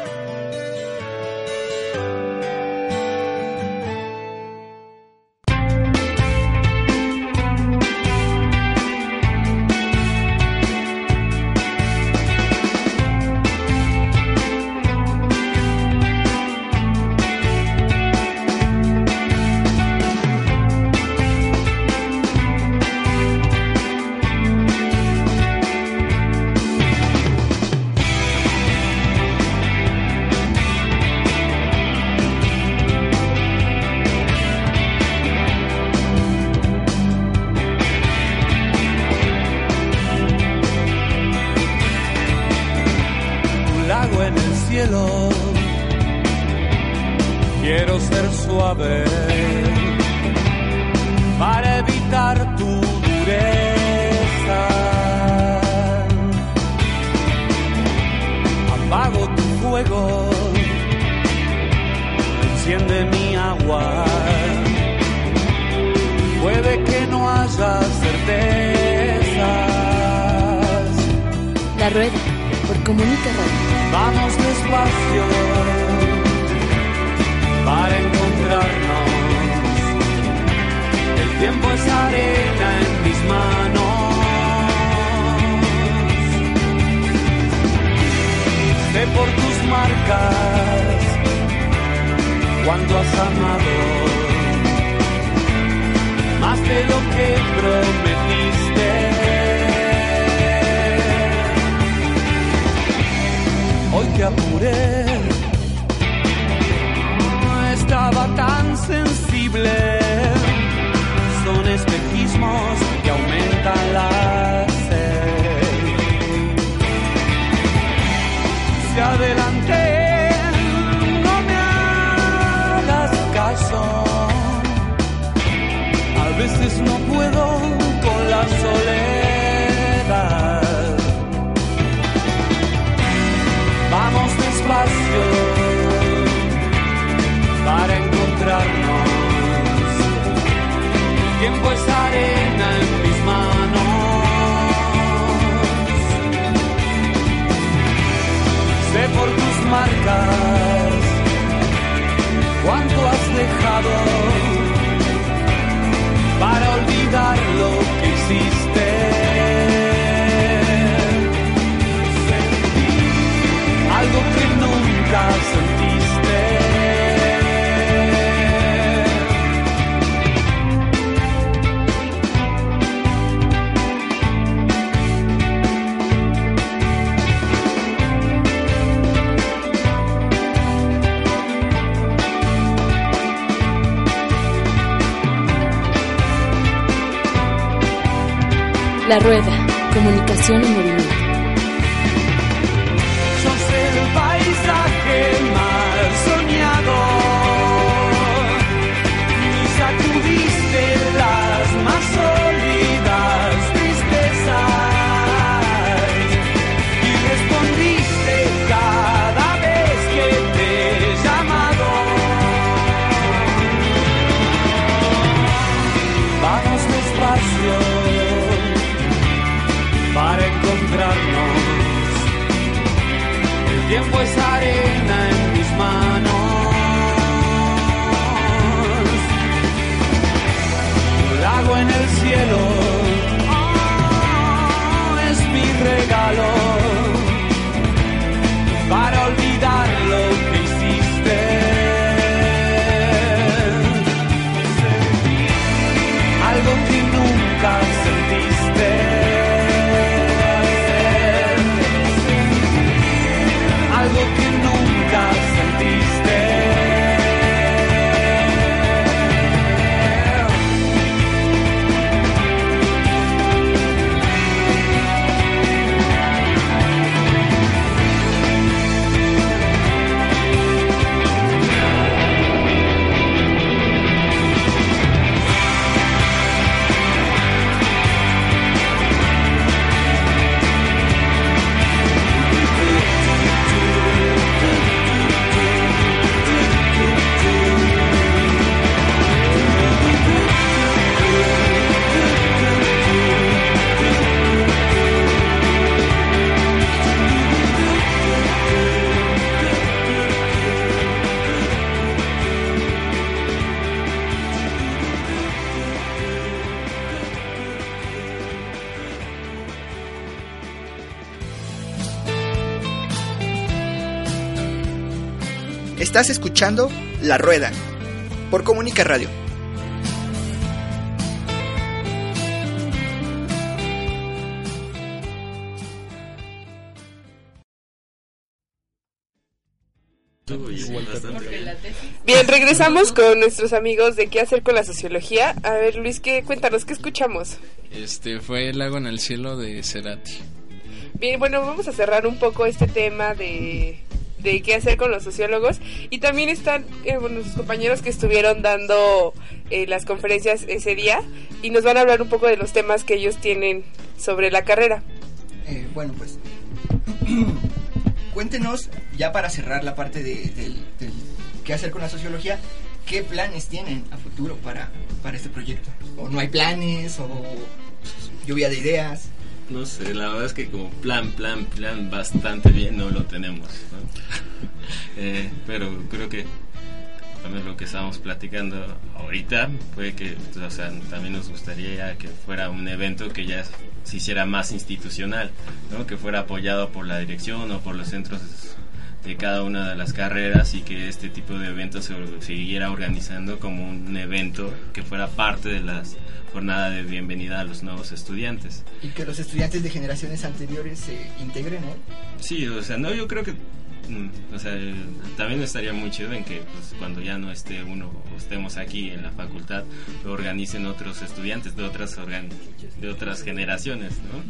Marcas cuánto has amado, más de lo que prometiste. Hoy te apuré, no estaba tan sensible. Vamos despacio para encontrarnos. El tiempo es arena en mis manos. Sé por tus marcas cuánto has dejado para olvidar La Rueda, comunicación en movimiento. Escuchando La Rueda por Comunica Radio. Bien, regresamos con nuestros amigos de qué hacer con la sociología. A ver, Luis, ¿qué, cuéntanos, ¿qué escuchamos? Este fue El lago en el cielo de Cerati. Bien, bueno, vamos a cerrar un poco este tema de de qué hacer con los sociólogos. Y también están eh, bueno, sus compañeros que estuvieron dando eh, las conferencias ese día y nos van a hablar un poco de los temas que ellos tienen sobre la carrera. Eh, bueno, pues cuéntenos, ya para cerrar la parte de, del qué hacer con la sociología, qué planes tienen a futuro para, para este proyecto. O no hay planes, o lluvia de ideas. No sé, la verdad es que como plan, plan, plan bastante bien no lo tenemos. Eh, pero creo que también lo que estábamos platicando ahorita fue que o sea, también nos gustaría que fuera un evento que ya se hiciera más institucional, ¿no? que fuera apoyado por la dirección o por los centros de cada una de las carreras y que este tipo de eventos se siguiera organizando como un evento que fuera parte de las jornadas de bienvenida a los nuevos estudiantes. Y que los estudiantes de generaciones anteriores se integren, ¿no? Sí, o sea, no, yo creo que mm, o sea, eh, también estaría muy chido en que pues, cuando ya no esté uno o estemos aquí en la facultad lo organicen otros estudiantes de otras de otras generaciones, ¿no?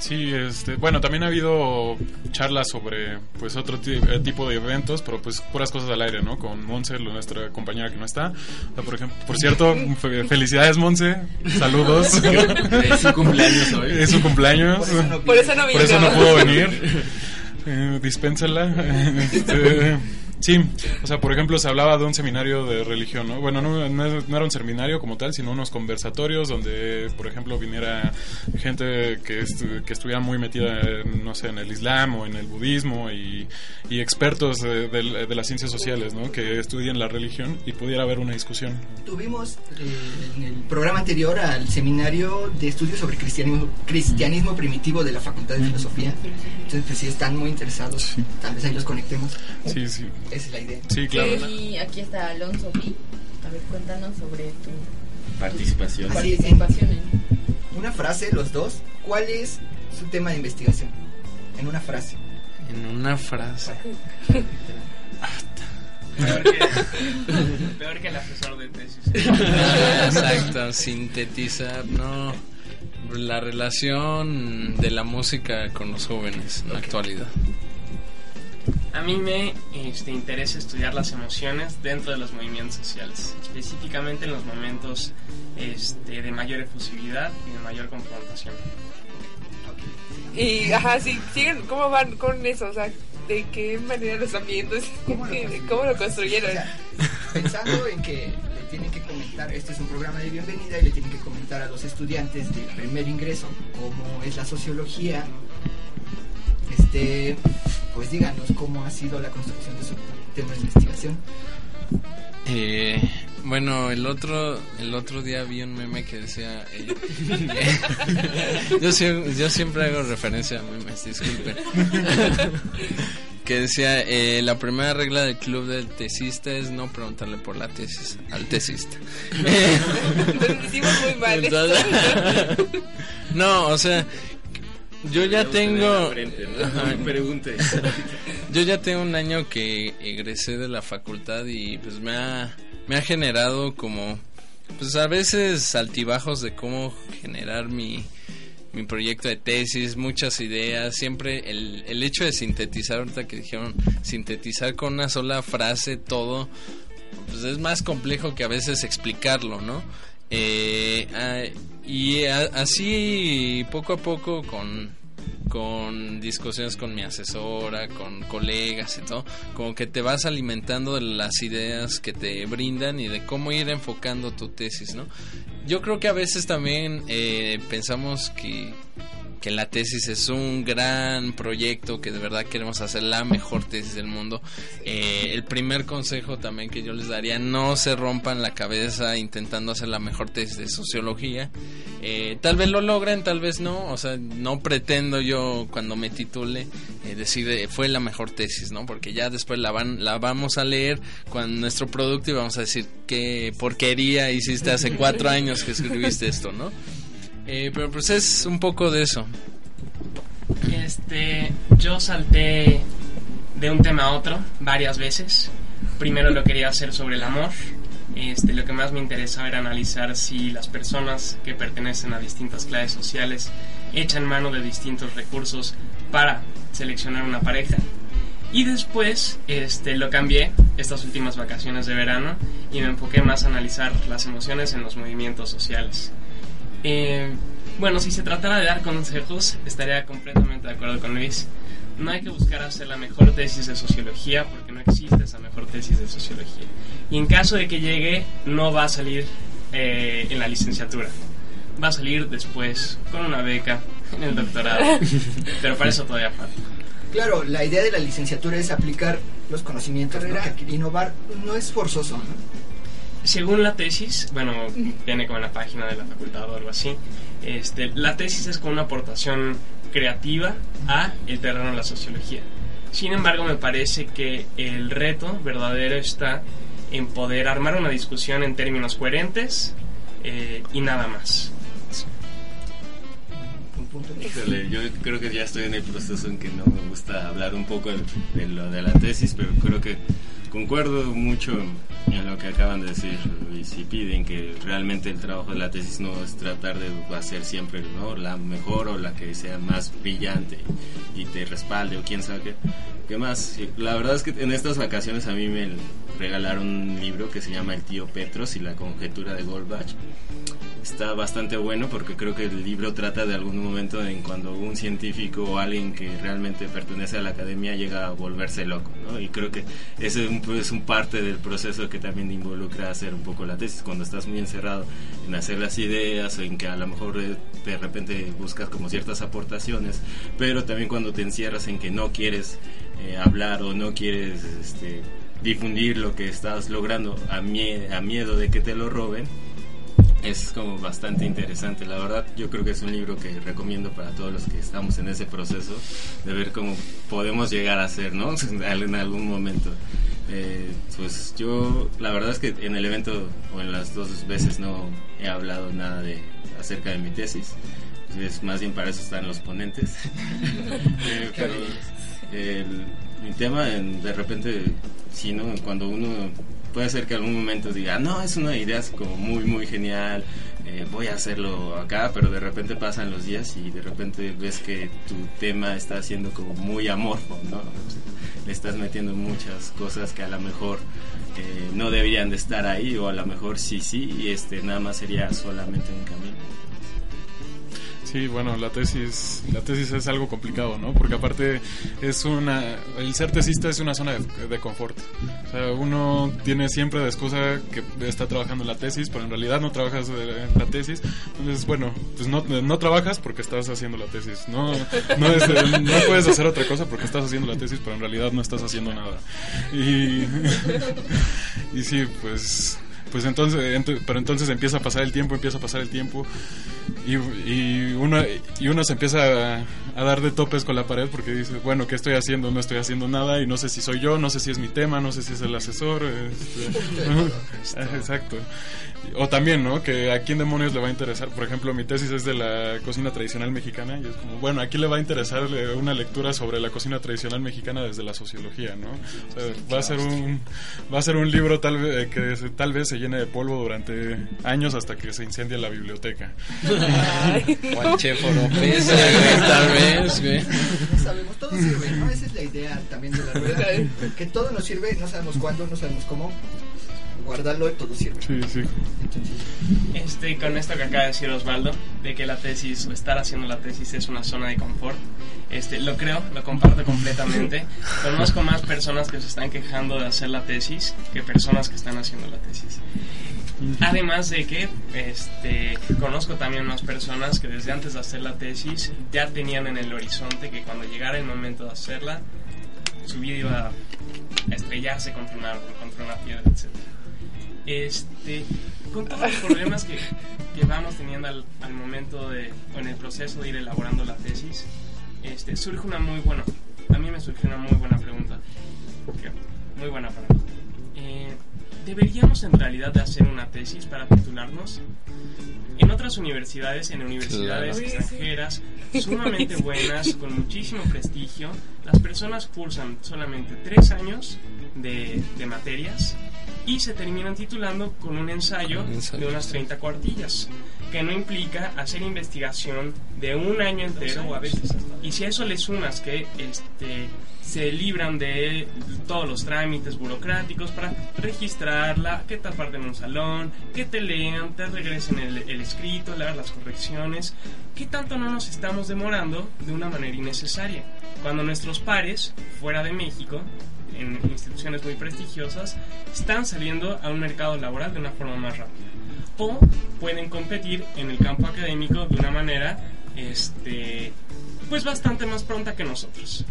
Sí, este, bueno, también ha habido charlas sobre pues otro ti- eh, tipo de eventos, pero pues puras cosas al aire, ¿no? Con Monse, nuestra compañera que no está. O sea, por ejemplo, por cierto, fe- felicidades Monse, saludos. Es su cumpleaños hoy. Es su cumpleaños. Por eso no Por eso no Por eso no pudo venir. Eh, dispénsela. Este, sí, o sea, por ejemplo, se hablaba de un seminario de religión, ¿no? Bueno, no, no no era un seminario como tal, sino unos conversatorios donde, por ejemplo, viniera gente que, estu- que estuviera muy metida, en, no sé, en el Islam o en el budismo y, y expertos de, de- de las ciencias sociales, ¿no? Que estudien la religión y pudiera haber una discusión. Tuvimos eh, en el programa anterior al seminario de estudios sobre cristianismo, cristianismo primitivo de la Facultad de Filosofía. Entonces, pues si están muy interesados, tal vez ahí los conectemos. Sí, sí. Esa es la idea. Sí, claro. Y aquí está Alonso Pi. A ver, cuéntanos sobre tu Participación. En participación en... una frase, los dos, ¿cuál es su tema de investigación? En una frase. En una frase. Peor que, peor que el asesor de tesis. Exacto, sintetizar, no. La relación de la música con los jóvenes en la actualidad. A mí me este, interesa estudiar las emociones dentro de los movimientos sociales, específicamente en los momentos este, de mayor efusividad y de mayor confrontación. Y, ajá, sí, siguen, ¿cómo van con eso? O sea, ¿de qué manera lo están viendo? ¿Cómo lo, construyeron? O sea, pensando en que le tienen que comentar, este es un programa de bienvenida y le tienen que comentar a los estudiantes de primer ingreso cómo es la sociología, este, pues díganos cómo ha sido la construcción de su tema de investigación. Eh, bueno, el otro el otro día vi un meme que decía eh, yo, sie- yo siempre hago referencia a memes, disculpen. que decía eh, la primera regla del club del tesista es no preguntarle por la tesis al tesista. Nos hicimos muy mal. Entonces- no, o sea, yo ya tengo frente, ¿no? Pregunte. Yo ya tengo un año que egresé de la facultad y pues me ha, me ha generado como, pues a veces altibajos de cómo generar mi, mi proyecto de tesis, muchas ideas, siempre el, el hecho de sintetizar, ahorita que dijeron, sintetizar con una sola frase todo, pues es más complejo que a veces explicarlo, ¿no? Eh, ah, y a- así poco a poco con con discusiones con mi asesora, con colegas y todo, como que te vas alimentando de las ideas que te brindan y de cómo ir enfocando tu tesis, ¿no? Yo creo que a veces también eh, pensamos que, que la tesis es un gran proyecto, que de verdad queremos hacer la mejor tesis del mundo. Eh, el primer consejo también que yo les daría, no se rompan la cabeza intentando hacer la mejor tesis de sociología. Eh, tal vez lo logren, tal vez no. O sea, no pretendo yo cuando me titule eh, decir eh, fue la mejor tesis, ¿no? Porque ya después la van, la vamos a leer con nuestro producto y vamos a decir qué porquería hiciste hace cuatro años que escribiste esto, ¿no? Eh, pero pues es un poco de eso. Este, yo salté de un tema a otro varias veces. Primero lo quería hacer sobre el amor. Este, lo que más me interesaba era analizar si las personas que pertenecen a distintas clases sociales echan mano de distintos recursos para seleccionar una pareja. Y después este, lo cambié estas últimas vacaciones de verano y me enfoqué más a analizar las emociones en los movimientos sociales. Eh, bueno, si se tratara de dar consejos, estaría completamente de acuerdo con Luis. No hay que buscar hacer la mejor tesis de sociología porque no existe esa mejor tesis de sociología. Y en caso de que llegue, no va a salir eh, en la licenciatura. Va a salir después con una beca en el doctorado. Pero para eso todavía falta. Claro, la idea de la licenciatura es aplicar los conocimientos, ¿no? Que innovar no es forzoso, ¿no? Según la tesis, bueno, viene como en la página de la facultad o algo así, este, la tesis es como una aportación creativa a el terreno de la sociología. Sin embargo, me parece que el reto verdadero está en poder armar una discusión en términos coherentes eh, y nada más. Híjole, yo creo que ya estoy en el proceso en que no me gusta hablar un poco de lo de la tesis, pero creo que concuerdo mucho en lo que acaban de decir y si piden que realmente el trabajo de la tesis no es tratar de hacer siempre ¿no? la mejor o la que sea más brillante y te respalde o quién sabe qué, qué más. La verdad es que en estas vacaciones a mí me regalaron un libro que se llama El tío Petros y la conjetura de Goldbach está bastante bueno porque creo que el libro trata de algún momento en cuando un científico o alguien que realmente pertenece a la academia llega a volverse loco. Y creo que ese es un, es un parte del proceso que también involucra hacer un poco la tesis, cuando estás muy encerrado en hacer las ideas, en que a lo mejor eh, de repente buscas como ciertas aportaciones, pero también cuando te encierras en que no quieres eh, hablar o no quieres este, difundir lo que estás logrando a, a miedo de que te lo roben, es como bastante interesante. La verdad, yo creo que es un libro que recomiendo para todos los que estamos en ese proceso de ver cómo podemos llegar a ser, ¿no? en algún momento. Eh, pues yo, la verdad es que en el evento o en las dos veces no he hablado nada de acerca de mi tesis. Es más bien para eso están los ponentes. Eh, mi tema, de repente, si no, cuando uno puede ser que en algún momento diga, no, es una idea como muy, muy genial, eh, voy a hacerlo acá, pero de repente pasan los días y de repente ves que tu tema está siendo como muy amorfo, ¿no? Le estás metiendo muchas cosas que a lo mejor eh, no deberían de estar ahí o a lo mejor sí, sí, y este nada más sería solamente un camino. Sí, bueno, la tesis, la tesis es algo complicado, ¿no? Porque aparte es una, el ser tesista es una zona de, confort. O sea, uno tiene siempre de excusa que está trabajando la tesis, pero en realidad no trabajas en la tesis. Entonces, bueno, pues no, no trabajas porque estás haciendo la tesis. No, no, no puedes hacer otra cosa porque estás haciendo la tesis, pero en realidad no estás haciendo nada. Y, y sí, pues pues entonces, pero entonces empieza a pasar el tiempo, empieza a pasar el tiempo y, y uno, y uno se empieza a, dar de topes con la pared porque dice, bueno, ¿qué estoy haciendo? No estoy haciendo nada y no sé si soy yo, no sé si es mi tema, no sé si es el asesor. Este, exacto. O también, ¿no? Que a quién demonios le va a interesar. Por ejemplo, mi tesis es de la cocina tradicional mexicana y es como, bueno, ¿a quién le va a interesar una lectura sobre la cocina tradicional mexicana desde la sociología, ¿no? va a ser un va a ser un libro tal vez que tal vez se llene de polvo durante años hasta que se incendie la biblioteca. Juan Chefo tal vez, güey. No sabemos, todo sirve, ¿no? Esa es la idea también de la rueda, que todo nos sirve, no sabemos cuándo, no sabemos cómo, guardarlo y todo sirve. Sí, sí. Este, con esto que acaba de decir Osvaldo, de que la tesis o estar haciendo la tesis es una zona de confort, este, lo creo, lo comparto completamente. Conozco más personas que se están quejando de hacer la tesis que personas que están haciendo la tesis. Además de que este, conozco también más personas que desde antes de hacer la tesis ya tenían en el horizonte que cuando llegara el momento de hacerla, su vida iba a estrellarse contra una, contra una piedra, etc. Este, con todos los problemas que, que vamos teniendo al, momento de, en el proceso de ir elaborando la tesis, este, surge una muy buena, a mí me surgió una muy buena pregunta, muy buena para mí. Eh, ¿Deberíamos en realidad de hacer una tesis para titularnos? En otras universidades, en universidades extranjeras, sumamente buenas, con muchísimo prestigio, las personas cursan solamente tres años de, de materias y se terminan titulando con un ensayo, Un ensayo, de unas 30 cuartillas, que no implica hacer investigación de un año entero o a veces. Y si a eso le sumas que este, se libran de todos los trámites burocráticos para registrarla, que te aparten en un salón, que te lean, te regresen el, el escrito, leer las correcciones, ¿qué tanto no nos estamos demorando de una manera innecesaria? Cuando nuestros pares, fuera de México, en instituciones muy prestigiosas, están saliendo a un mercado laboral de una forma más rápida. O pueden competir en el campo académico de una manera este, pues bastante más pronta que nosotros.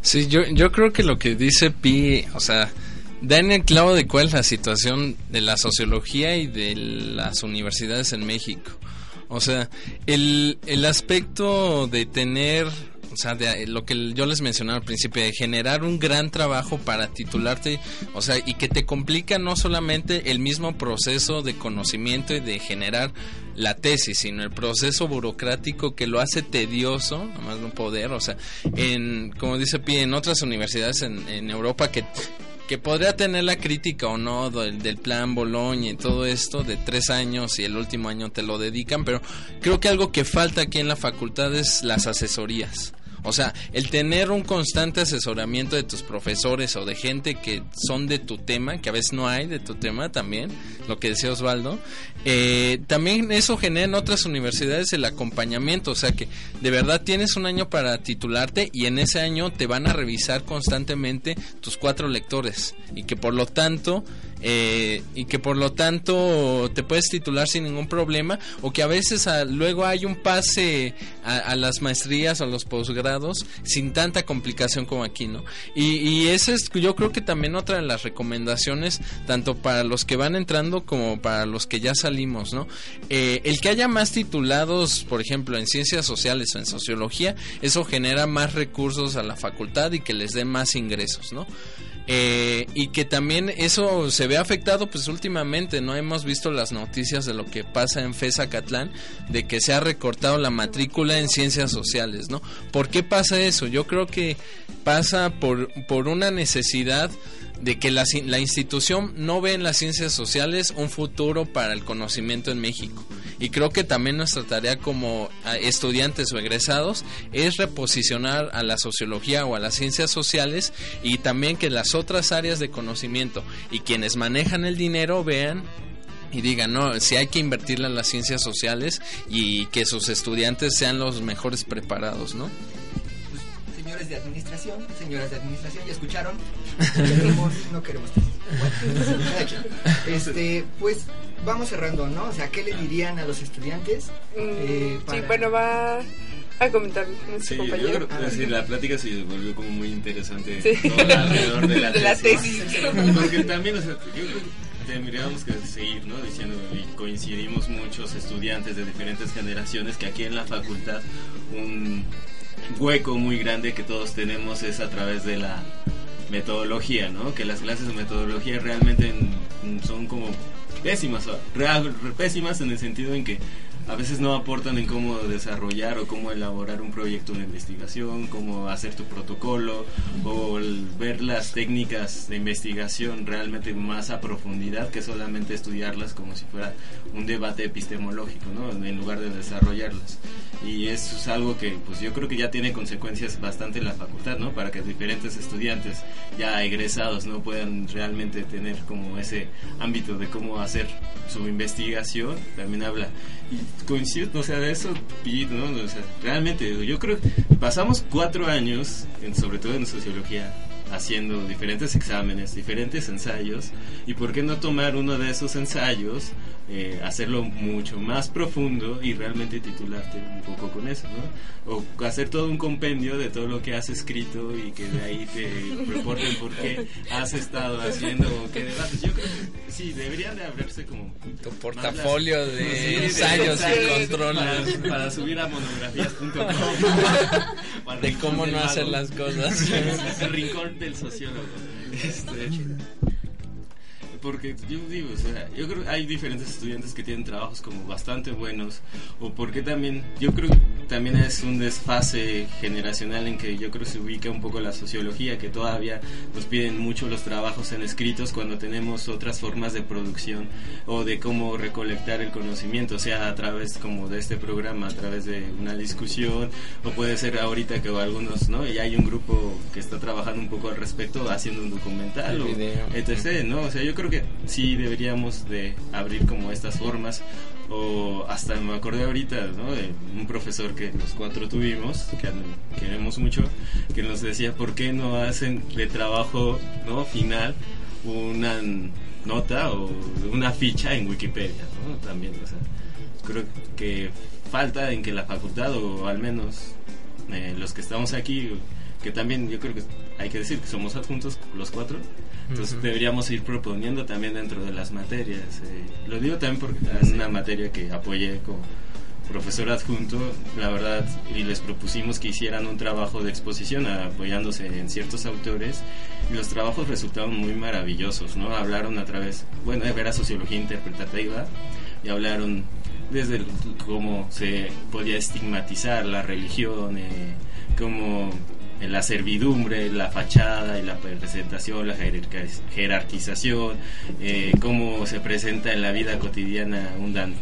Sí, yo, yo creo que lo que dice Pi, o sea, da en el clavo de cuál es la situación de la sociología y de las universidades en México. O sea, el, el aspecto de tener, o sea, de lo que yo les mencionaba al principio, de generar un gran trabajo para titularte, o sea, y que te complica no solamente el mismo proceso de conocimiento y de generar la tesis, sino el proceso burocrático que lo hace tedioso, a más no poder, o sea, en, como dice Pi, en otras universidades en, en Europa que que podría tener la crítica o no del, del plan Boloña y todo esto de tres años y el último año te lo dedican, pero creo que algo que falta aquí en la facultad es las asesorías. O sea, el tener un constante asesoramiento de tus profesores o de gente que son de tu tema, que a veces no hay de tu tema también, lo que decía Osvaldo, eh, también eso genera en otras universidades el acompañamiento, o sea que de verdad tienes un año para titularte y en ese año te van a revisar constantemente tus cuatro lectores. Y que por lo tanto eh, y que por lo tanto te puedes titular sin ningún problema o que a veces luego hay un pase a, a las maestrías a los posgrados sin tanta complicación como aquí, ¿no? Y, y esa es yo creo que también otra de las recomendaciones tanto para los que van entrando como para los que ya salimos, ¿no? Eh, el que haya más titulados, por ejemplo, en ciencias sociales o en sociología, eso genera más recursos a la facultad y que les dé más ingresos, ¿no? Eh, y que también eso se ve afectado pues últimamente no hemos visto las noticias de lo que pasa en FESA Catlán de que se ha recortado la matrícula en ciencias sociales no ¿por qué pasa eso? yo creo que pasa por, por una necesidad de que la, la institución no ve en las ciencias sociales un futuro para el conocimiento en México. Y creo que también nuestra tarea como ah, estudiantes o egresados es reposicionar a la sociología o a las ciencias sociales y también que las otras áreas de conocimiento y quienes manejan el dinero vean y digan, no, si hay que invertirle en las ciencias sociales y que sus estudiantes sean los mejores preparados, ¿no? Señores de administración, señoras de administración, ya escucharon. Queremos, no queremos. Este, pues vamos cerrando, ¿no? O sea, ¿qué le dirían a los estudiantes? Eh, Sí, bueno, va a comentar nuestro Sí, yo creo que sí, la plática se volvió como muy interesante Sí. todo alrededor de la De la tesis. tesis. Porque también, o sea, yo creo que tendríamos que seguir, ¿no? Diciendo, y coincidimos muchos estudiantes de diferentes generaciones que aquí en la facultad un hueco muy grande que todos tenemos es a través de la metodología, ¿no? Que las clases de metodología realmente en- son como pésimas, pésimas en el sentido en que a veces no aportan en cómo desarrollar o cómo elaborar un proyecto de investigación, cómo hacer tu protocolo o ver las técnicas de investigación realmente más a profundidad que solamente estudiarlas como si fuera un debate epistemológico, ¿no? En lugar de desarrollarlas. Y eso es algo que pues yo creo que ya tiene consecuencias bastante en la facultad, ¿no? Para que diferentes estudiantes ya egresados no puedan realmente tener como ese ámbito de cómo hacer su investigación, también habla coincido, o sea, de eso, ¿no? O sea, realmente, yo creo que pasamos cuatro años, en- sobre todo en sociología, haciendo diferentes exámenes, diferentes ensayos, y por qué no tomar uno de esos ensayos, eh, hacerlo mucho más profundo y realmente titularte un poco con eso, ¿no? O hacer todo un compendio de todo lo que has escrito y que de ahí te reporten por qué has estado haciendo o qué debates. Yo creo que sí, deberían de abrirse como Tu portafolio las- de Sí, ensayos y ensayos controles. Para, para subir a monografías.com. De cómo no hacer las cosas. El rincón del sociólogo. Este, porque yo digo, o sea, yo creo que hay diferentes estudiantes que tienen trabajos como bastante buenos, o porque también, yo creo que también es un desfase generacional en que yo creo que se ubica un poco la sociología, que todavía nos piden mucho los trabajos en escritos cuando tenemos otras formas de producción o de cómo recolectar el conocimiento, o sea, a través como de este programa, a través de una discusión, o puede ser ahorita que algunos, ¿no? Y hay un grupo que está trabajando un poco al respecto, haciendo un documental, o etc., ¿no? O sea, yo creo que sí deberíamos de abrir como estas formas o hasta me acordé ahorita ¿no? de un profesor que los cuatro tuvimos que queremos mucho que nos decía por qué no hacen de trabajo no final una nota o una ficha en Wikipedia también creo que falta en que la facultad o al menos eh, los que estamos aquí que también yo creo que hay que decir que somos adjuntos los cuatro entonces deberíamos ir proponiendo también dentro de las materias. Eh, lo digo también porque es una materia que apoyé como profesor adjunto, la verdad, y les propusimos que hicieran un trabajo de exposición apoyándose en ciertos autores y los trabajos resultaron muy maravillosos, ¿no? Hablaron a través, bueno, era sociología interpretativa y hablaron desde cómo se podía estigmatizar la religión, eh, cómo la servidumbre, la fachada y la presentación, la jerarquización, eh, cómo se presenta en la vida cotidiana un, dan,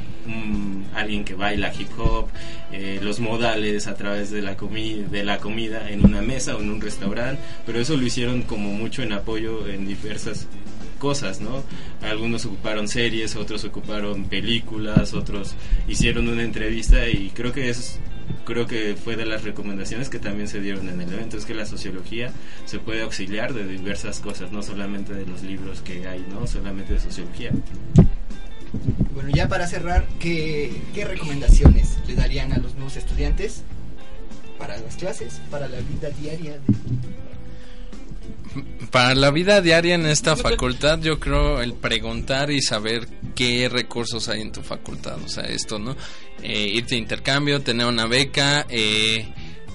alguien que baila hip hop, eh, los modales a través de la, de la comida en una mesa o en un restaurante, pero eso lo hicieron como mucho en apoyo en diversas cosas, ¿no? Algunos ocuparon series, otros ocuparon películas, otros hicieron una entrevista y creo que es creo que fue de las recomendaciones que también se dieron en el evento, es que la sociología se puede auxiliar de diversas cosas, no solamente de los libros que hay, no solamente de sociología. Bueno, ya para cerrar, ¿qué, qué recomendaciones le darían a los nuevos estudiantes para las clases, para la vida diaria para la vida diaria en esta facultad, yo creo el preguntar y saber qué recursos hay en tu facultad. O sea, esto, ¿no? Eh, irte a intercambio, tener una beca eh,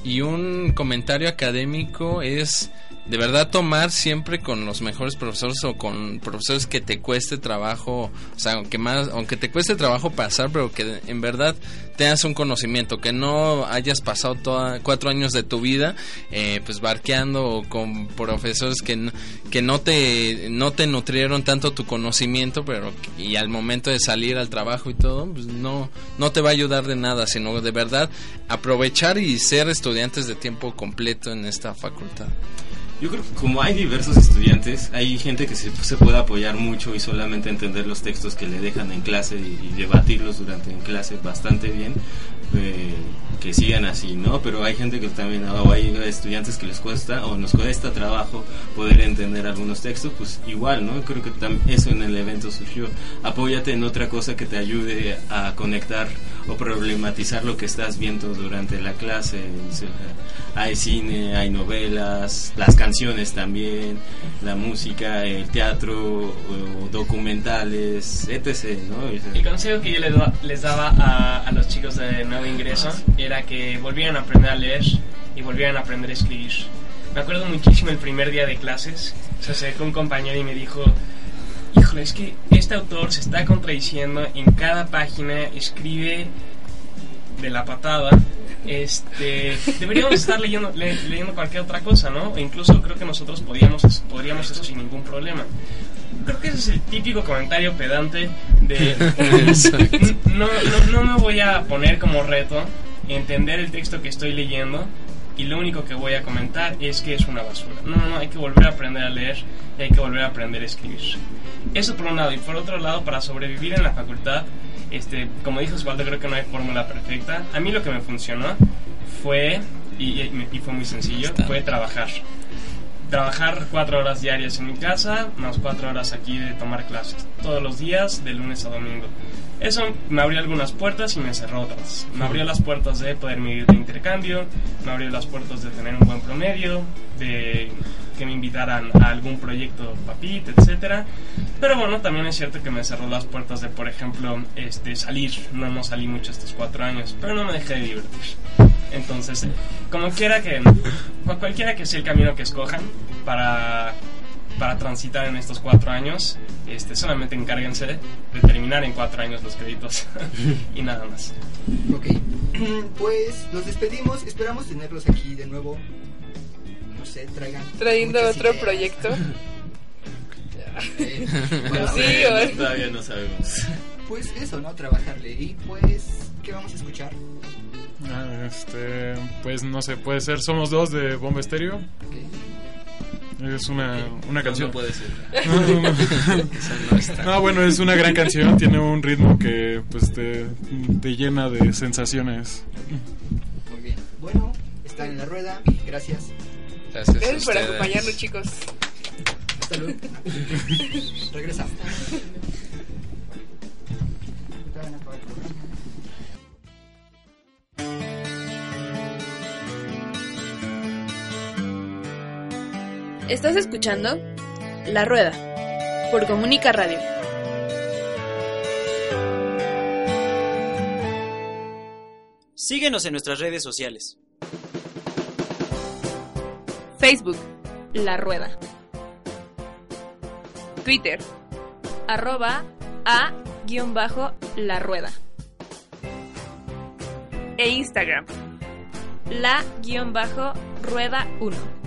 y un comentario académico es de verdad tomar siempre con los mejores profesores o con profesores que te cueste trabajo, o sea, aunque más, aunque te cueste trabajo pasar, pero que en verdad tengas un conocimiento, que no hayas pasado toda, cuatro años de tu vida, eh, pues barqueando con profesores que, que no te, no te nutrieron tanto tu conocimiento, pero y al momento de salir al trabajo y todo, pues no, no te va a ayudar de nada, sino de verdad aprovechar y ser estudiantes de tiempo completo en esta facultad. Yo creo que como hay diversos estudiantes, hay gente que se, se, puede apoyar mucho y solamente entender los textos que le dejan en clase y, debatirlos durante en clase bastante bien, eh, que sigan así, ¿no? Pero hay gente que también, o hay estudiantes que les cuesta o nos cuesta trabajo poder entender algunos textos, pues igual, ¿no? Creo que eso en el evento surgió. Apóyate en otra cosa que te ayude a conectar o problematizar lo que estás viendo durante la clase. hay cine, hay novelas, las canciones también, la música, el teatro, documentales, etc. ¿no? El consejo que yo les, daba a, a, los chicos de nuevo ingreso era que volvieran a aprender a leer y volvieran a aprender a escribir. Me acuerdo muchísimo el primer día de clases, se acercó un compañero y me dijo, híjole, es que este autor se está contradiciendo, en cada página escribe de la patada. Este, deberíamos estar leyendo, leyendo cualquier otra cosa, ¿no? E incluso creo que nosotros podríamos, podríamos eso sin ningún problema. Creo que ese es el típico comentario pedante de no, no, no me voy a poner como reto entender el texto que estoy leyendo y lo único que voy a comentar es que es una basura. No, no, no, hay que volver a aprender a leer y hay que volver a aprender a escribir. Eso por un lado. Y por otro lado, para sobrevivir en la facultad, este, como dijo Osvaldo, creo que no hay fórmula perfecta. A mí lo que me funcionó fue, y, y fue muy sencillo, fue trabajar. Trabajar cuatro horas diarias en mi casa, más cuatro horas aquí de tomar clases. Todos los días, de lunes a domingo. Eso me abrió algunas puertas y me cerró otras. Me abrió las puertas de poder ir de intercambio, me abrió las puertas de tener un buen promedio, de que me invitaran a algún proyecto papit, etcétera. Pero bueno, también es cierto que me cerró las puertas de, por ejemplo, este salir. No, no salí mucho estos cuatro años, pero no me dejé de divertir. Entonces, como quiera que, cualquiera que sea el camino que escojan para para transitar en estos cuatro años. Este, solamente encárguense de terminar en cuatro años los créditos y nada más. Ok, pues nos despedimos, esperamos tenerlos aquí de nuevo. No sé, traigan. Trayendo otro ideas. proyecto. bueno, sí, ver, todavía no sabemos. Pues eso, ¿no? Trabajarle. Y pues, ¿qué vamos a escuchar? Ah, este, pues no sé, puede ser Somos dos de Bomba Estéreo. Okay. Es una, una canción. No, puede ser. No, no, bueno, es una gran canción. Tiene un ritmo que pues te, te llena de sensaciones. Muy bien. Bueno, están en la rueda. Gracias. Gracias. Gracias por acompañarnos, chicos. Hasta luego. Estás escuchando La Rueda por Comunica Radio. Síguenos en nuestras redes sociales. Facebook, La Rueda. Twitter, arroba a-la rueda. E Instagram, la-rueda 1.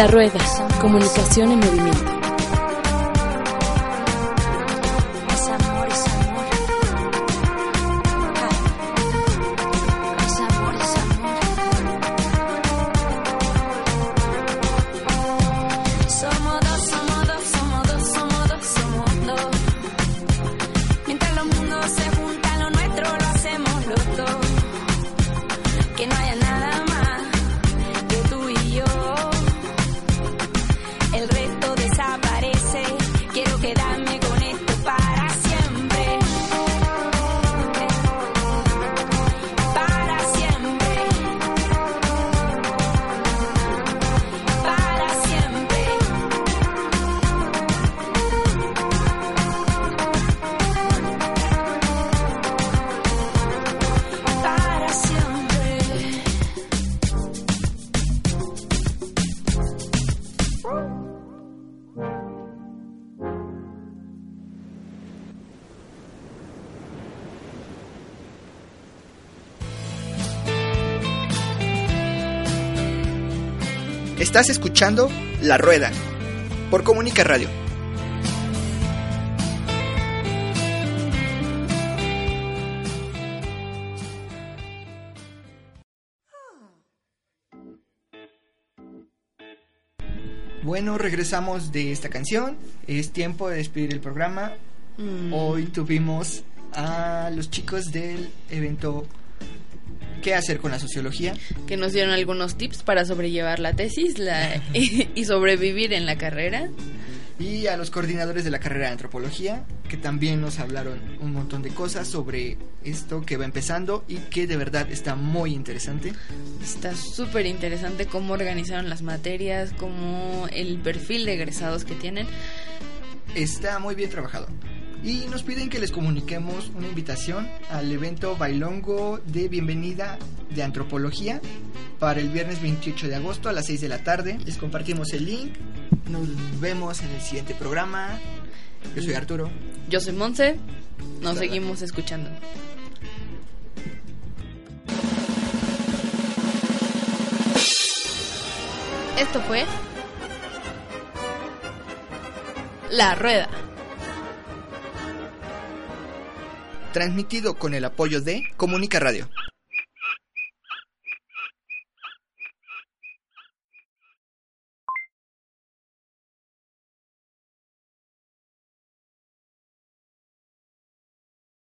Las ruedas, comunicación en movimiento. Estás escuchando La Rueda por Comunica Radio. Bueno, regresamos de esta canción. Es tiempo de despedir el programa. Mm. Hoy tuvimos a los chicos del evento ¿Qué hacer con la sociología? Que nos dieron algunos tips para sobrellevar la tesis la, y, sobrevivir en la carrera. Y a los coordinadores de la carrera de antropología, que también nos hablaron un montón de cosas sobre esto que va empezando y que de verdad está muy interesante. Está súper interesante cómo organizaron las materias, cómo el perfil de egresados que tienen. Está muy bien trabajado. Y nos piden que les comuniquemos una invitación al evento Bailongo de bienvenida de antropología para el viernes 28 de agosto a las 6 de la tarde. Les compartimos el link. Nos vemos en el siguiente programa. Yo soy Arturo. Yo soy Monse. Nos seguimos escuchando. Esto fue La Rueda. Transmitido con el apoyo de Comunica Radio.